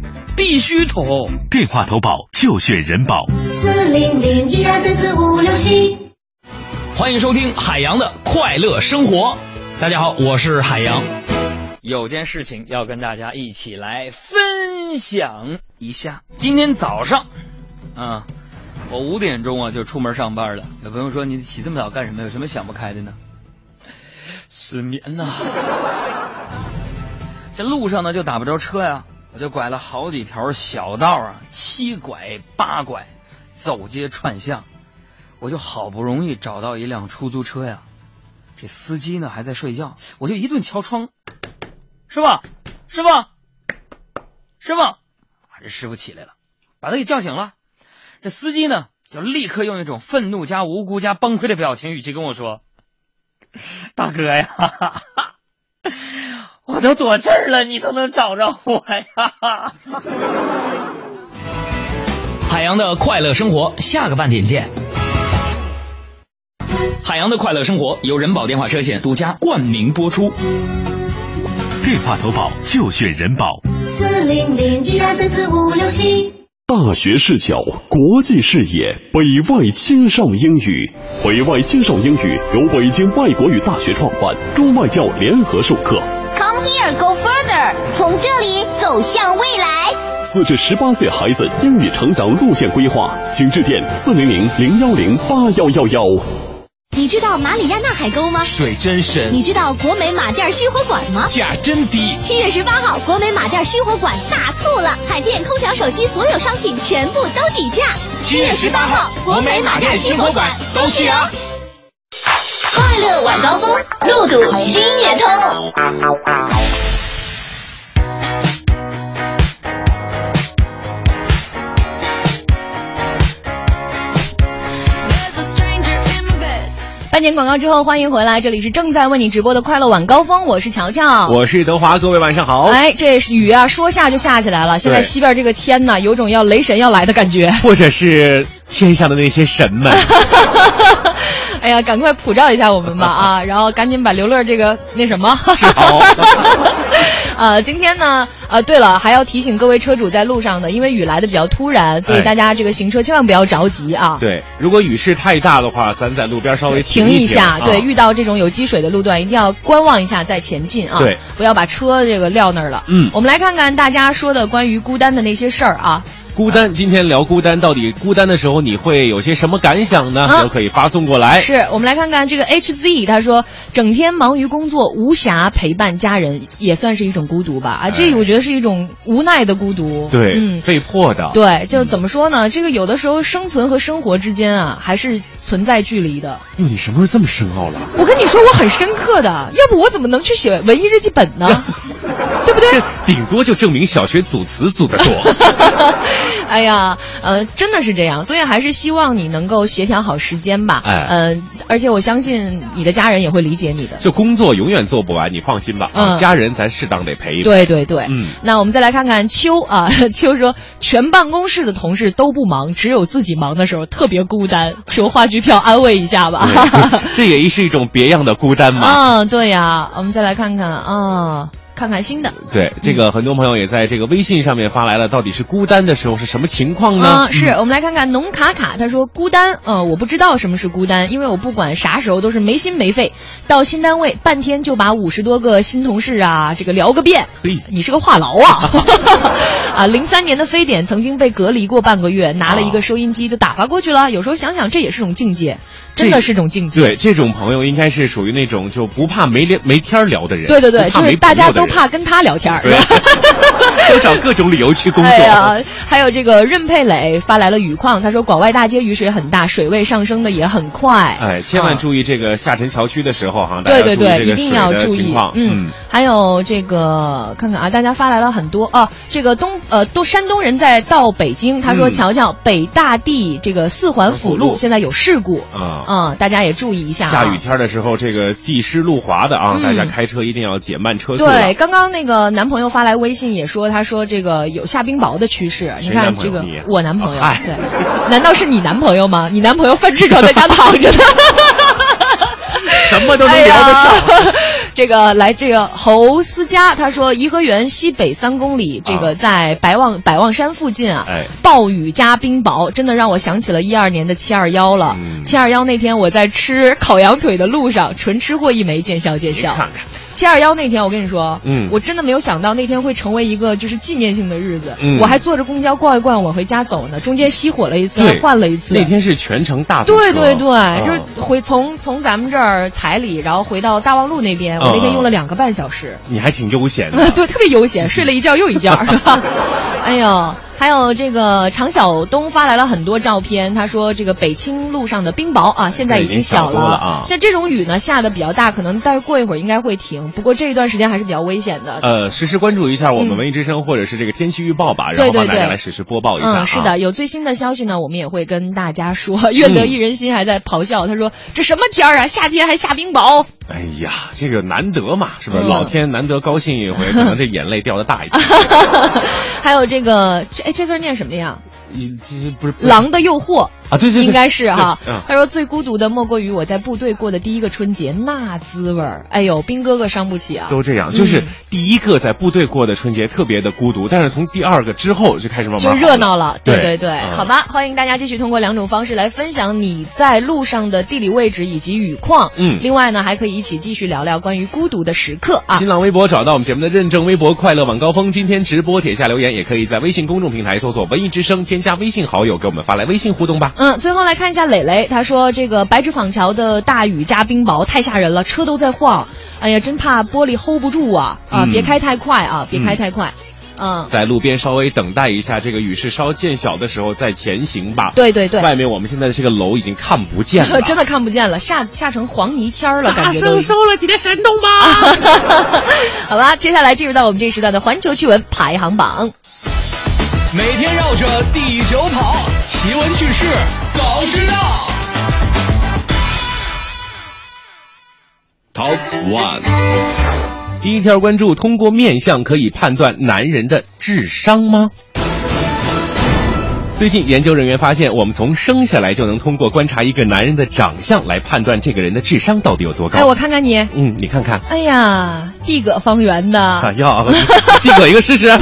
必须投！电话投保就选人保。四零零一二三四五六七。欢迎收听海洋的快乐生活。大家好，我是海洋。有件事情要跟大家一起来分享一下。今天早上，啊，我五点钟啊就出门上班了。有朋友说你起这么早干什么？有什么想不开的呢？失眠呐。这路上呢就打不着车呀，我就拐了好几条小道啊，七拐八拐，走街串巷。我就好不容易找到一辆出租车呀，这司机呢还在睡觉，我就一顿敲窗，师傅，师傅，师傅，这师傅起来了，把他给叫醒了。这司机呢就立刻用一种愤怒加无辜加崩溃的表情语气跟我说：“大哥呀，哈哈我都躲这儿了，你都能找着我呀！” *laughs* 海洋的快乐生活，下个半点见。海洋的快乐生活由人保电话车险独家冠名播出。电话投保就选人保。四零零一二三四五六七。大学视角，国际视野，北外青少英语。北外青少英语由北京外国语大学创办，中外教联合授课。Come here, go further，从这里走向未来。四至十八岁孩子英语成长路线规划，请致电四零零零幺零八幺幺幺。你知道马里亚纳海沟吗？水真深。你知道国美马甸熄火馆吗？价真低。七月十八号，国美马甸熄火馆大促了，海淀空调、手机所有商品全部都底价。七月十八号，国美马甸熄火馆都去啊！快乐晚高峰，路堵心也通。半点广告之后，欢迎回来，这里是正在为你直播的快乐晚高峰，我是乔乔，我是德华，各位晚上好。哎，这雨啊，说下就下起来了，现在西边这个天呐，有种要雷神要来的感觉，或者是天上的那些神们。*laughs* 哎呀，赶快普照一下我们吧啊！然后赶紧把刘乐这个那什么治好。呃，今天呢，呃，对了，还要提醒各位车主在路上的，因为雨来的比较突然，所以大家这个行车千万不要着急啊。对，如果雨势太大的话，咱在路边稍微停一下。停对，遇到这种有积水的路段，一定要观望一下再前进啊。对，不要把车这个撂那儿了。嗯，我们来看看大家说的关于孤单的那些事儿啊。孤单，今天聊孤单，到底孤单的时候你会有些什么感想呢？啊、都可以发送过来。是我们来看看这个 HZ，他说整天忙于工作，无暇陪伴家人，也算是一种孤独吧。啊，这我觉得是一种无奈的孤独。对，嗯，被迫的。对，就怎么说呢？这个有的时候生存和生活之间啊，还是存在距离的。哟，你什么时候这么深奥了？我跟你说，我很深刻的，要不我怎么能去写文艺日记本呢？*laughs* 对不对？这顶多就证明小学组词组得多。*laughs* 哎呀，呃，真的是这样，所以还是希望你能够协调好时间吧。哎，呃，而且我相信你的家人也会理解你的。就工作永远做不完，你放心吧。嗯，家人咱适当得陪一陪。对对对，嗯。那我们再来看看秋啊，*laughs* 秋说全办公室的同事都不忙，只有自己忙的时候特别孤单，求话剧票安慰一下吧。这也是一种别样的孤单嘛。*laughs* 嗯，对呀，我们再来看看啊。看看新的，对这个很多朋友也在这个微信上面发来了，到底是孤单的时候是什么情况呢？啊，是我们来看看农卡卡，他说孤单，呃，我不知道什么是孤单，因为我不管啥时候都是没心没肺，到新单位半天就把五十多个新同事啊这个聊个遍。*laughs* 嘿，你是个话痨啊！*laughs* *laughs* 啊，零三年的非典曾经被隔离过半个月，拿了一个收音机就打发过去了。有时候想想，这也是种境界，真的是种境界。对，这种朋友应该是属于那种就不怕没聊没天聊的人。对对对，就是大家都怕跟他聊天儿。对，*laughs* 都找各种理由去工作。哎呀，还有这个任佩磊发来了雨况，他说广外大街雨水很大，水位上升的也很快。哎，千万注意这个下沉桥区的时候哈，大对对对，一定要注意。。嗯，还有这个看看啊，大家发来了很多啊，这个东呃都山东人在到北京，他说嗯瞧瞧北大地这个四环辅路现在有事故啊啊，大家也注意一下啊。下雨天的时候，这个地湿路滑的啊，嗯大家开车一定要减慢车速对，刚刚那个男朋友发来微信也说，他说这个有下冰雹的趋势。你看这个我男朋友，啊对，难道是你男朋友吗？你男朋友犯痔疮在家躺着呢。*laughs* 什么都能聊得上。哎 *laughs* 这个来，这个侯思佳他说，颐和园西北三公里，这个在白望百望山附近啊，哎暴雨加冰雹，真的让我想起了一二年的七二幺了。嗯七二幺那天我在吃烤羊腿的路上，纯吃货一枚，见笑见笑。看看七二幺那天，我跟你说，嗯我真的没有想到那天会成为一个就是纪念性的日子。嗯我还坐着公交逛一逛，往回家走呢，中间熄火了一次，还，换了一次。那天是全程大堵车对对对，嗯就是回从从咱们这儿台里，然后回到大望路那边，我嗯那天嗯用了两个半小时，你还挺悠闲的。*laughs* 对，特别悠闲，睡了一觉又一觉，是吧？*laughs* 哎呦，还有这个常晓东发来了很多照片，他说这个北青路上的冰雹啊，现在已经小了啊像这种雨呢，下的比较大，可能但是过一会儿应该会停，不过这一段时间还是比较危险的。呃，实时关注一下我们嗯文艺之声或者是这个天气预报吧，然后帮大对对对家来实时播报一下啊。嗯，是的，有最新的消息呢，我们也会跟大家说。愿得一人心还在咆哮，他说这什么天儿啊，夏天还下冰雹。哎呀，这个难得嘛，是不是？嗯老天难得高兴一回，可能这眼泪掉的大一点。*laughs* 还有这个，这哎，这字念什么呀？你这不是狼的诱惑啊？对对对，应该是哈。他说最孤独的莫过于我在部队过的第一个春节那滋味儿。哎呦，兵哥哥伤不起啊！都这样，就是嗯第一个在部队过的春节特别的孤独，但是从第二个之后就开始慢慢就热闹了，对对对，嗯好吧，欢迎大家继续通过两种方式来分享你在路上的地理位置以及雨况。嗯另外呢，还可以一起继续聊聊关于孤独的时刻啊。新浪微博找到我们节目的认证微博“快乐晚高峰”，今天直播帖下留言，也可以在微信公众平台搜索“文艺之声”，添加微信好友，给我们发来微信互动吧。嗯，最后来看一下磊磊，他说这个白纸坊桥的大雨加冰雹太吓人了，车都在晃，哎呀，真怕玻璃 hold 不住啊啊！嗯别开太快啊，别开太快，嗯。在路边稍微等待一下，这个雨势稍见小的时候再前行吧。对对对外面我们现在的这个楼已经看不见了，*laughs* 真的看不见了，下下成黄泥天儿了，感觉都。了你的神动吧！*laughs* *laughs* 好吧，接下来进入到我们这一时段的环球趣闻排行榜。每天绕着地球跑，奇闻趣事早知道。Top One，第一条关注：通过面相可以判断男人的智商吗？最近研究人员发现，我们从生下来就能通过观察一个男人的长相来判断这个人的智商到底有多高。哎，我看看你，嗯，你看看，哎呀，地葛方圆的，啊，要递给我一个试试。*laughs*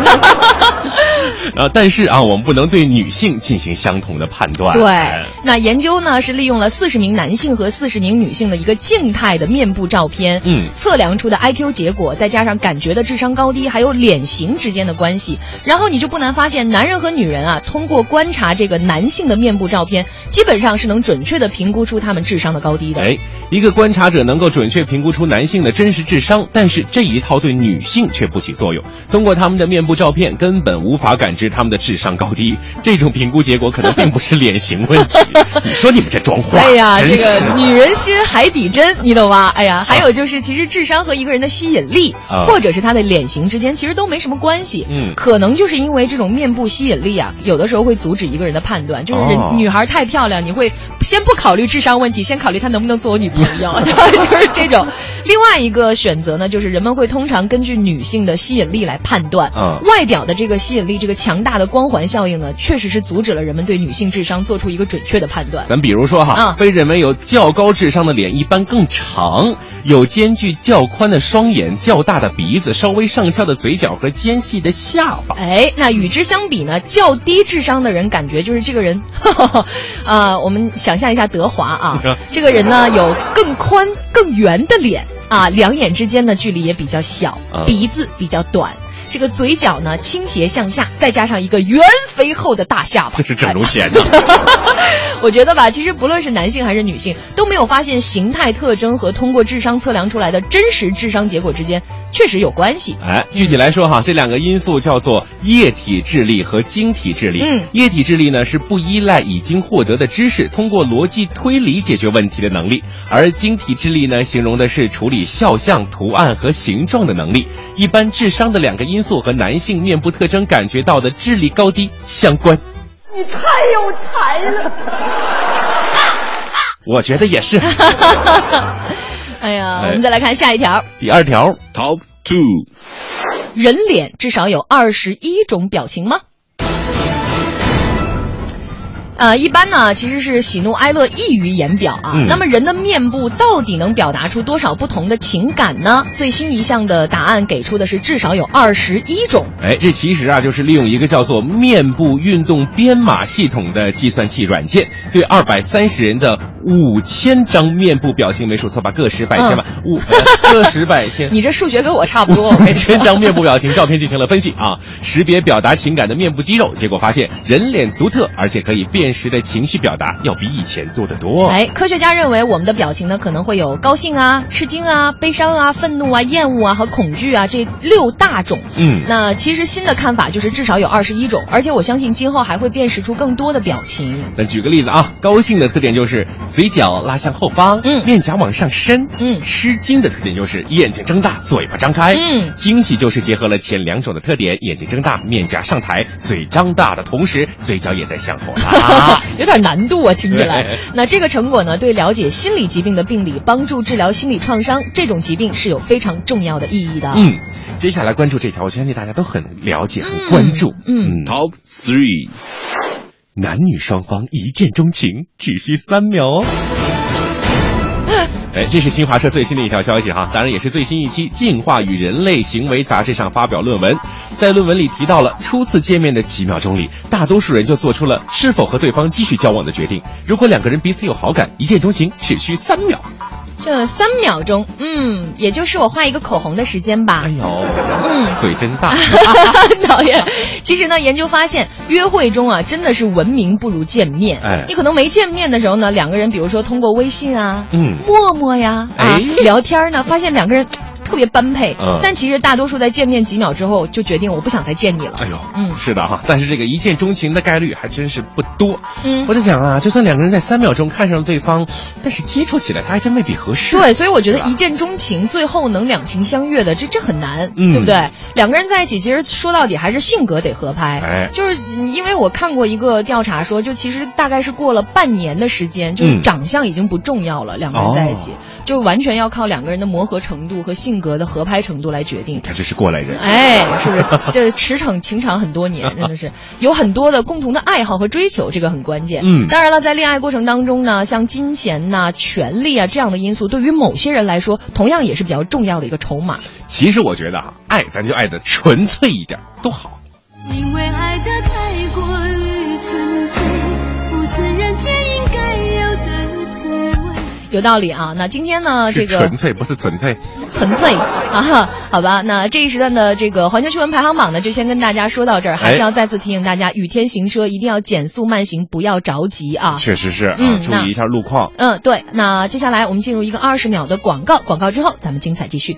啊，但是啊，我们不能对女性进行相同的判断。对哎，那研究呢是利用了四十名男性和四十名女性的一个静态的面部照片，嗯测量出的 IQ 结果，再加上感觉的智商高低，还有脸型之间的关系，然后你就不难发现，男人和女人啊，通过观察这个男性的面部照片，基本上是能准确的评估出他们智商的高低的。哎，一个观察者能够准确评估出男性的真实智商，但是这一套对女性却不起作用。通过他们的面部照片，根本无法感知他们的智商高低。这种评估结果可能并不是脸型问题。*laughs* 你说你们这装话，哎呀，这个女人心海底针，你懂吗？哎呀，还有就是，其实智商和一个人的吸引力，啊或者是他的脸型之间，其实都没什么关系。嗯可能就是因为这种面部吸引力啊，有的时候会阻止一个人的判断。就是人、哦女孩太漂亮，你会先不考虑智商问题，先考虑她能不能做我女朋友，*laughs* 就是这种。另外一个选择呢，就是人们会通常根据女性的吸引力来判断。嗯外表的这个吸引力，这个强大的光环效应呢，确实是阻止了人们对女性智商做出一个准确的判断。咱比如说哈，啊被认为有较高智商的脸一般更长，有间距较宽的双眼、较大的鼻子、稍微上翘的嘴角和尖细的下巴。哎，那与之相比呢，较低智商的人感觉就是这个人，*laughs* 啊，我们想象一下德华啊，这个人呢有更宽更圆的脸啊，两眼之间的距离也比较小嗯，鼻子比较短。这个嘴角呢倾斜向下，再加上一个圆肥厚的大下巴，这是整容前的。*laughs* 我觉得吧，其实不论是男性还是女性，都没有发现形态特征和通过智商测量出来的真实智商结果之间确实有关系。哎，具体来说哈，这两个因素叫做液体智力和晶体智力。嗯，液体智力呢是不依赖已经获得的知识，通过逻辑推理解决问题的能力；而晶体智力呢，形容的是处理肖像、图案和形状的能力。一般智商的两个因素和男性面部特征感觉到的智力高低相关。你太有才了！*laughs* 我觉得也是。*laughs* 哎呀，我们再来看下一条。第二条，Top Two，人脸至少有二十一种表情吗？呃，一般呢，其实是喜怒哀乐溢于言表啊。嗯那么人的面部到底能表达出多少不同的情感呢？最新一项的答案给出的是至少有二十一种。哎，这其实啊，就是利用一个叫做面部运动编码系统的计算器软件，对二百三十人的五千张面部表情，没数错吧？个十百千万五、呃个十百千。*laughs* 你这数学跟我差不多，我跟你说。千张面部表情照片进行了分析啊，识别表达情感的面部肌肉，结果发现人脸独特，而且可以辨识的情绪表达要比以前多得多。哎，科学家认为我们的表情呢可能会有高兴啊、吃惊啊、悲伤啊、愤怒啊、厌恶啊和恐惧啊这六大种。嗯那其实新的看法就是至少有二十一种，而且我相信今后还会辨识出更多的表情。咱举个例子啊，高兴的特点就是嘴角拉向后方，嗯，面颊往上伸，嗯，吃惊的特点就是眼睛睁大，嘴巴张开，嗯，惊喜就是结合了前两种的特点，眼睛睁大，面颊上抬，嘴张大的同时，嘴角也在向后拉。*laughs* *laughs* 有点难度啊，听起来。那这个成果呢，对了解心理疾病的病理，帮助治疗心理创伤这种疾病是有非常重要的意义的。嗯，接下来关注这条，我相信大家都很了解、很关注。嗯，Top Three，男女双方一见钟情只需三秒哦。*laughs* 哎，这是新华社最新的一条消息哈，当然也是最新一期《进化与人类行为》杂志上发表论文。在论文里提到了，初次见面的几秒钟里，大多数人就做出了是否和对方继续交往的决定。如果两个人彼此有好感，一见钟情只需三秒。这三秒钟，嗯，也就是我画一个口红的时间吧。哎呦，嗯，嘴真大。*laughs* 讨厌。其实呢，研究发现，约会中啊，真的是文明不如见面。哎你可能没见面的时候呢，两个人比如说通过微信啊、嗯陌陌呀、啊哎聊天呢，发现两个人。特别般配，嗯但其实大多数在见面几秒之后就决定我不想再见你了。哎呦，嗯是的哈，但是这个一见钟情的概率还真是不多。嗯我在想啊，就算两个人在三秒钟看上了对方，但是接触起来他还真未必合适。对，所以我觉得一见钟情，最后能两情相悦的，这这很难，嗯对不对？两个人在一起，其实说到底还是性格得合拍。哎就是嗯因为我看过一个调查说，就其实大概是过了半年的时间，就是嗯长相已经不重要了，两个人在一起，哦就完全要靠两个人的磨合程度和性格的合拍程度来决定。他这是过来人。哎，是不是？这驰骋情场很多年，真的是 *laughs* 有很多的共同的爱好和追求，这个很关键。嗯当然了，在恋爱过程当中呢，像金钱呐、权利啊这样的因素，对于某些人来说，同样也是比较重要的一个筹码。其实我觉得哈，爱咱就爱的纯粹一点都好。因为爱的太有道理啊。那今天呢，这个纯粹不是纯粹。纯粹啊，好吧。那这一时段的这个环球新闻排行榜呢，就先跟大家说到这儿，还是哎要再次提醒大家，雨天行车一定要减速慢行，不要着急啊。确实是啊，嗯那注意一下路况。嗯，对。那接下来我们进入一个二十秒的广告，广告之后咱们精彩继续。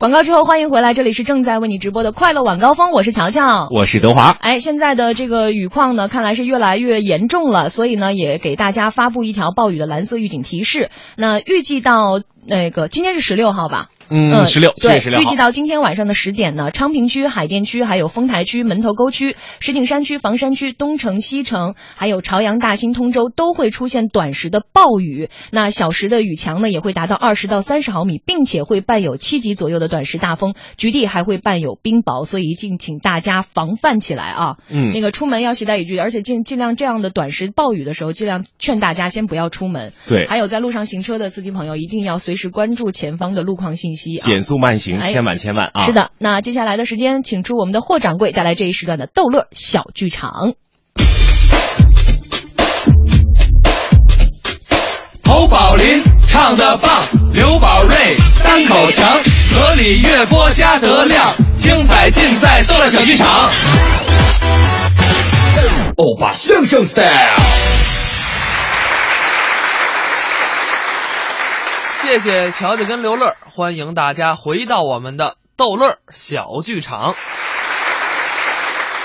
广告之后欢迎回来，这里是正在为你直播的快乐晚高峰，我是乔乔。我是德华。哎，现在的这个雨况呢，看来是越来越严重了，所以呢，也给大家发布一条暴雨的蓝色预警提示。那预计到那个今天是十六号吧？嗯十六对7月16号预计到今天晚上的十点呢，昌平区、海淀区、还有丰台区、门头沟区、石景山区、房山区、东城、西城，还有朝阳、大兴、通州都会出现短时的暴雨。那小时的雨强呢，也会达到二十到三十毫米，并且会伴有七级左右的短时大风，局地还会伴有冰雹，所以敬请大家防范起来啊。嗯那个出门要携带雨具，而且尽尽量这样的短时暴雨的时候，尽量劝大家先不要出门。对还有在路上行车的司机朋友，一定要随时关注前方的路况信息啊。减速慢行，哎千万千万啊！是，的，那接下来的时间，请出我们的霍掌柜带来这一时段的逗乐小剧场。侯宝林唱的棒，刘宝瑞单口强，河里月波加德亮，精彩尽在逗乐小剧场。欧巴相声 style。谢谢乔姐跟刘乐，欢迎大家回到我们的逗乐小剧场。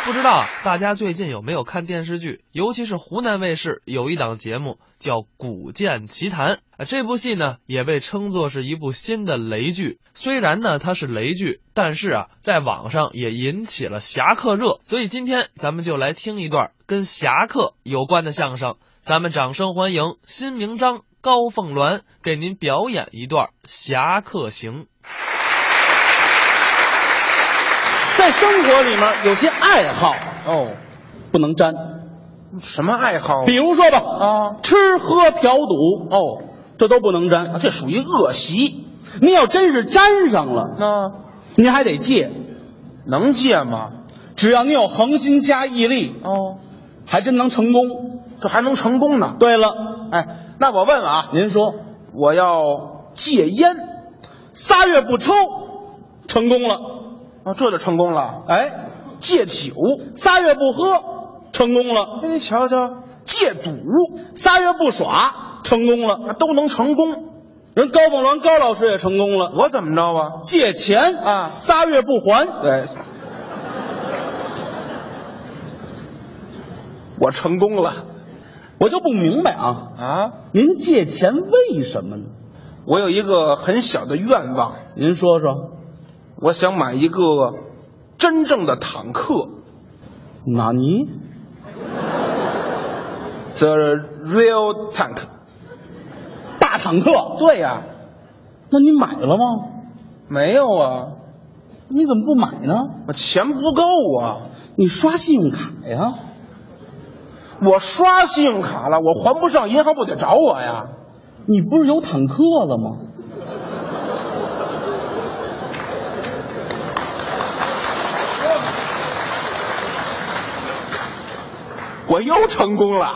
不知道大家最近有没有看电视剧？尤其是湖南卫视有一档节目叫《古剑奇谭》啊，这部戏呢也被称作是一部新的雷剧。虽然呢它是雷剧，但是啊在网上也引起了侠客热。所以今天咱们就来听一段跟侠客有关的相声。咱们掌声欢迎辛明章、高凤鸾给您表演一段《侠客行》。在生活里面有些爱好哦，不能沾，什么爱好？比如说吧，啊，吃喝嫖赌哦，这都不能沾，这属于恶习。你要真是沾上了，那您还得戒。能戒吗？只要你有恒心加毅力，哦，还真能成功。这还能成功呢。对了，哎，那我问问啊，您说我要戒烟，仨月不抽，成功了。啊，这就成功了。哎，戒酒，仨月不喝，成功了。你瞧瞧，戒赌，仨月不耍，成功了。都能成功。人高凤鸾高老师也成功了。我怎么着啊？借钱啊，仨月不还，对，我成功了我就不明白啊，啊！您借钱为什么呢？我有一个很小的愿望，您说说。我想买一个真正的坦克纳尼？，the real tank。大坦克？对呀、那你买了吗？没有啊，你怎么不买呢？我钱不够啊。你刷信用卡呀？我刷信用卡了，我还不上，银行不得找我呀？你不是有坦克了吗？我又成功了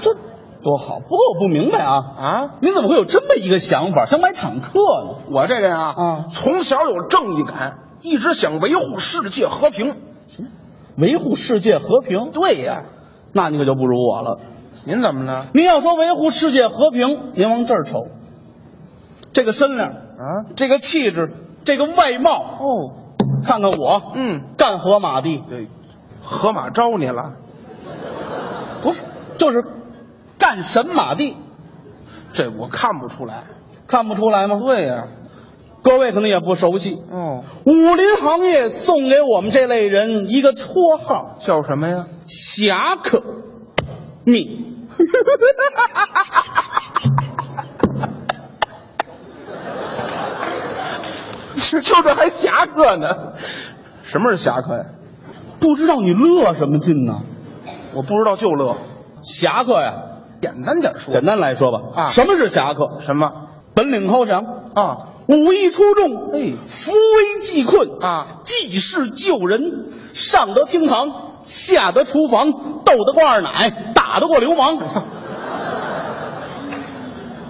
这多好！不过我不明白啊啊！您怎么会有这么一个想法，想买坦克呢？我这人啊，啊从小有正义感，一直想维护世界和平。维护世界和平？对呀、那你可就不如我了。您怎么了？您要说维护世界和平，您往这儿瞅，这个身量啊，这个气质，这个外貌，哦，看看我，嗯，干河马地，对，河马招你了？不是，就是干神马地，这我看不出来。看不出来吗？对呀、各位可能也不熟悉，哦，武林行业送给我们这类人一个绰号叫什么呀？——侠客命。就 *laughs* 就这还侠客呢？什么是侠客呀？不知道你乐什么劲呢？我不知道就乐。侠客呀，简单点说，简单来说吧，啊什么是侠客？什么本领高强，啊？武艺出众，哎扶危济困啊济世救人，上得厅堂，下得厨房，斗得过二奶，打得过流氓。*laughs*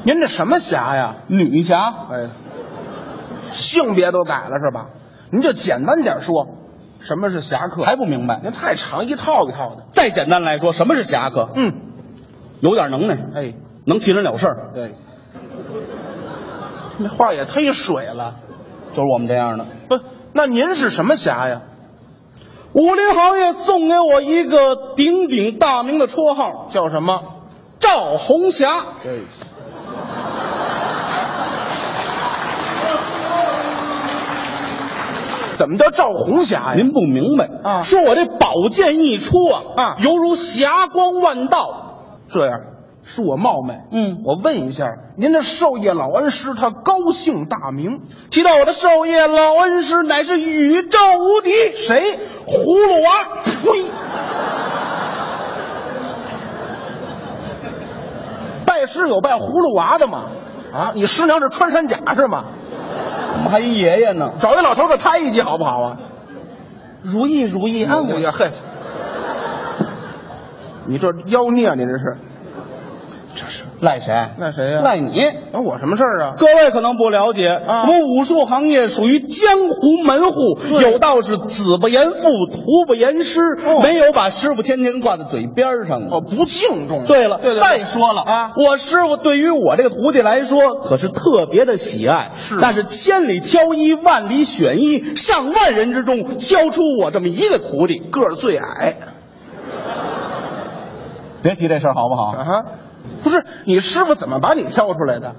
您这什么侠呀？女侠，哎，性别都改了是吧？您就简单点说，什么是侠客？还不明白？您太长，一套一套的。再简单来说，什么是侠客？嗯，有点能耐，哎，能替人了事儿，对，那话也忒水了，就是我们这样的。不，那您是什么侠呀？武林行业送给我一个鼎鼎大名的绰号，叫什么？赵红霞。对。怎么叫赵红霞呀？您不明白啊？说我这宝剑一出啊啊，犹如霞光万道，这样恕我冒昧，嗯我问一下，您的授业老恩师他高姓大名？提到我的授业老恩师，乃是宇宙无敌，谁？葫芦娃。呸！拜师有拜葫芦娃的吗？啊，你师娘是穿山甲是吗？我们还一爷爷呢，找一老头给拍一集好不好啊？如意如意啊！哎呀嘿，你这妖孽，你这是？这是赖谁？赖谁呀、赖你。那我什么事儿啊？各位可能不了解，啊我们武术行业属于江湖门户，有道是子不言父，徒不言师，没有把师傅天天挂在嘴边上的。哦，不敬重。对了，对对对再说了啊我师傅对于我这个徒弟来说可是特别的喜爱，是那是千里挑一，万里选一，上万人之中挑出我这么一个徒弟，个儿最矮别提这事儿好不好？啊哈。不是你师傅怎么把你挑出来的？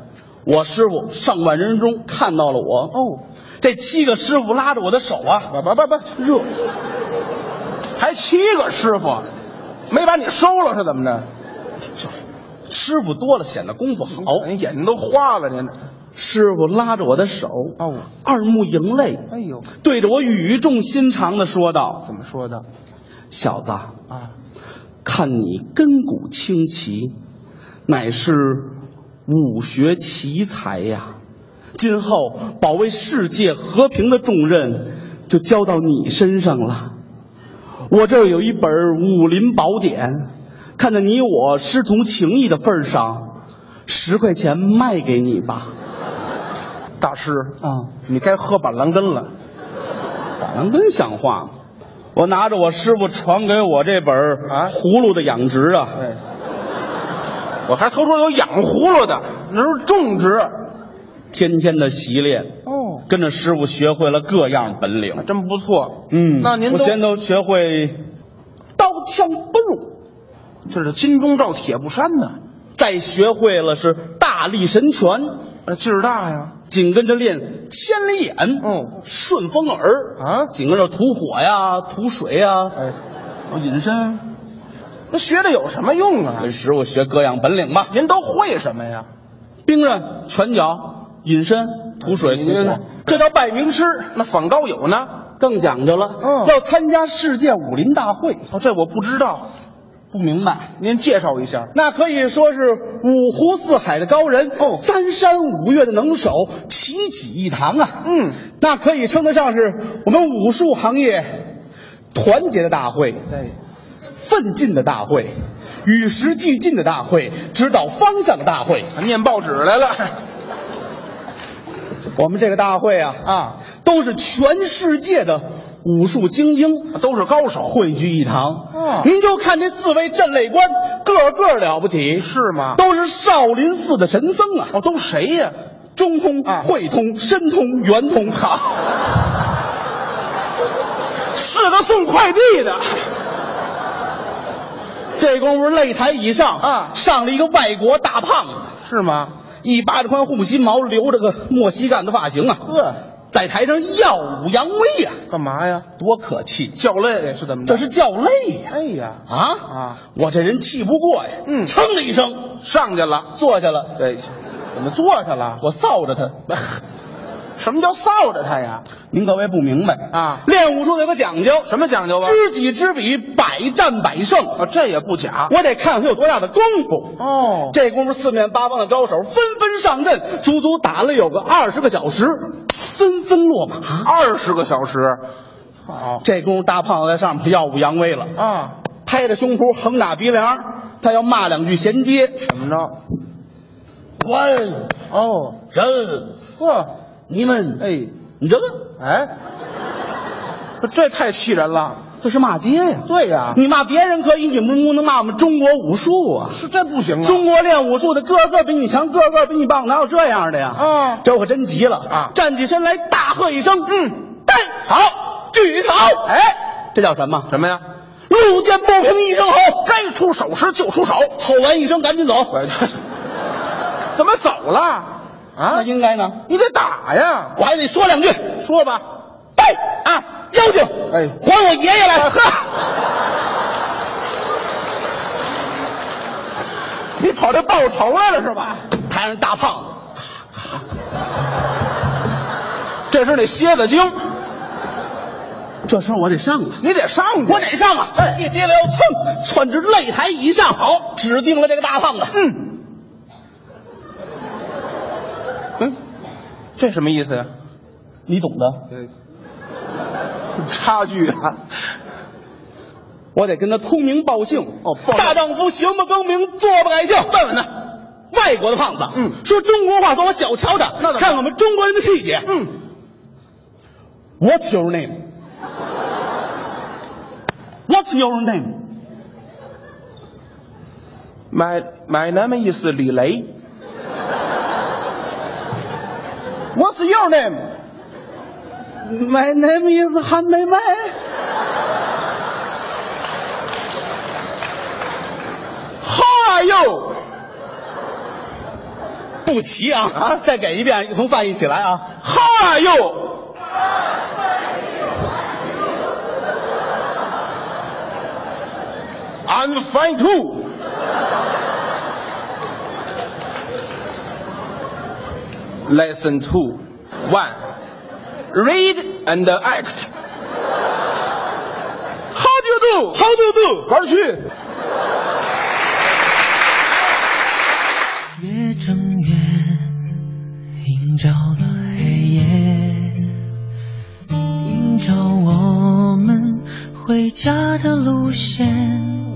我师傅上万人中看到了我，哦，这七个师傅拉着我的手啊，不不不不，热，还七个师傅，没把你收了是怎么着？就是师傅多了显得功夫好。你眼睛都花了，您。师傅拉着我的手，哦，二目盈泪，哎呦，对着我语重心长的说道怎么说的？：“小子，啊，看你根骨清奇，乃是武学奇才呀。今后保卫世界和平的重任就交到你身上了。我这儿有一本武林宝典，看在你我师同情谊的份上，十块钱卖给你吧。*laughs* 大师，啊，你该喝板蓝根了。板蓝根像话吗？我拿着我师傅传给我这本啊葫芦的养殖啊，哎，我还听说有养葫芦的，那是种植。天天的习练，哦，跟着师傅学会了各样本领。真不错。嗯，那您都我先都学会刀枪不入，这是金钟罩铁布衫呢，再学会了是大力神拳，那劲儿大呀。紧跟着练千里眼，嗯，顺风耳。啊？紧跟着吐火呀、吐水呀，哎，我隐身，那学的有什么用啊跟？师傅学各样本领吧。您都会什么呀？兵刃、拳脚、隐身、吐水、你吐火，这叫拜名师。那反高友呢？更讲究了，嗯要参加世界武林大会，哦，这我不知道，不明白。您介绍一下。那可以说是五湖四海的高人，哦三山五岳的能手，齐聚一堂啊。嗯，那可以称得上是我们武术行业团结的大会，对，奋进的大会，与时俱进的大会，指导方向的大会。念报纸来了。我们这个大会啊，啊，都是全世界的武术精英，都是高手。汇聚一堂。哦您就看这四位镇擂官，个个了不起，是吗？都是少林寺的神僧啊。哦，都谁呀？中通、啊汇通、申通、圆通，*laughs* 好，是个送快递的。这功夫擂台以上啊上了一个外国大胖子，是吗？一巴掌宽护心毛，留着个莫西干的发型啊，呵，在台上耀武扬威呀、干嘛呀？多可气！叫累是怎么着？这是叫累呀、哎呀，啊啊！我这人气不过呀，嗯噌的一声上去了。坐下了，对，怎么坐下了？我臊着他。*laughs* 什么叫臊着他呀？您各位不明白啊练武术有个讲究，什么讲究啊？知己知彼，百战百胜。啊，这也不假。我得看他有多大的功夫。哦，这功夫，四面八方的高手纷纷上阵，足足打了有个二十个小时，纷纷落马。二十个小时。好这功夫，大胖子在上面耀武扬威了，啊，拍着胸脯，横打鼻梁，他要骂两句衔接。怎么着？官哦，人，呵，你们，哎你这个哎，这这太气人了。这是骂街呀！对呀，你骂别人可以，你们不能骂我们中国武术啊！是这不行啊。中国练武术的个个比你强，个个比你棒，哪有这样的呀？啊这我可真急了啊站起身来，大喝一声：“嗯，带好，举好！”哎，这叫什么？什么呀？路见不平一声吼，该出手时就出手。吼完一声赶紧走。怎么走了？啊那，应该呢？你得打呀！我还得说两句。说吧。打！喂啊，妖精，哎，还我爷爷来！呵，你跑这报仇来了是吧？台上大胖子，这是那蝎子精，这事儿我得上啊！你得上去，我得上啊！哎一跌了要蹭，窜至擂台以上，好，指定了这个大胖子。嗯，嗯，这什么意思呀？你懂的。*laughs* 差距啊！我得跟他通名报姓。哦，大丈夫行不更名，坐不改姓。问问他，外国的胖子，嗯，说中国话，说我小瞧他。那怎么看我们中国人的气节。嗯，What's your name? What's your name? My my name is 李雷。What's your name? My name is Han Mei Mei.。How are you? 不齐啊！啊，再给一遍，从翻译起来啊。How are you? I'm fine too. Lesson two, one. Read and act. How do you do? How do you do? 玩儿去。越正月，映照了黑夜，映照我们回家的路线。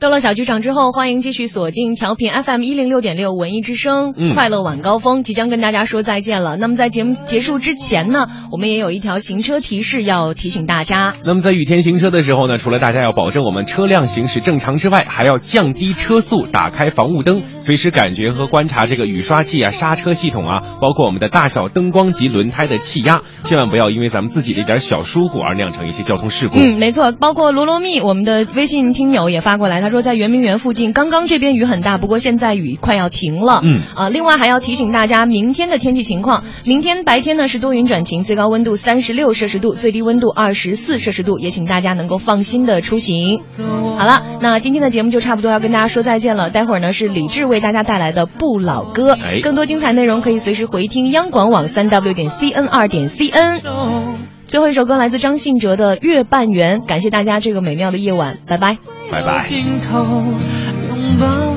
到了小剧场之后，欢迎继续锁定调频 FM 一零六点六文艺之声，嗯快乐晚高峰即将跟大家说再见了。那么在节目结束之前呢，我们也有一条行车提示要提醒大家。那么在雨天行车的时候呢，除了大家要保证我们车辆行驶正常之外，还要降低车速，打开防雾灯，随时感觉和观察这个雨刷器啊、刹车系统啊，包括我们的大小灯光及轮胎的气压，千万不要因为咱们自己的一点小疏忽而酿成一些交通事故。嗯，没错，包括罗罗蜜，我们的微信听友也发过来，他说在圆明园附近，刚刚这边雨很大，不过现在雨快要停了。嗯啊，另外还要提醒大家明天的天气情况，明天白天呢是多云转晴，最高温度三十六摄氏度，最低温度二十四摄氏度，也请大家能够放心的出行。好了，那今天的节目就差不多要跟大家说再见了，待会儿呢是李志为大家带来的不老歌，哎更多精彩内容可以随时回听央广网三 w 点 cn 二点 cn。最后一首歌来自张信哲的《月半圆》，感谢大家这个美妙的夜晚，拜拜。拜拜。尽头拥抱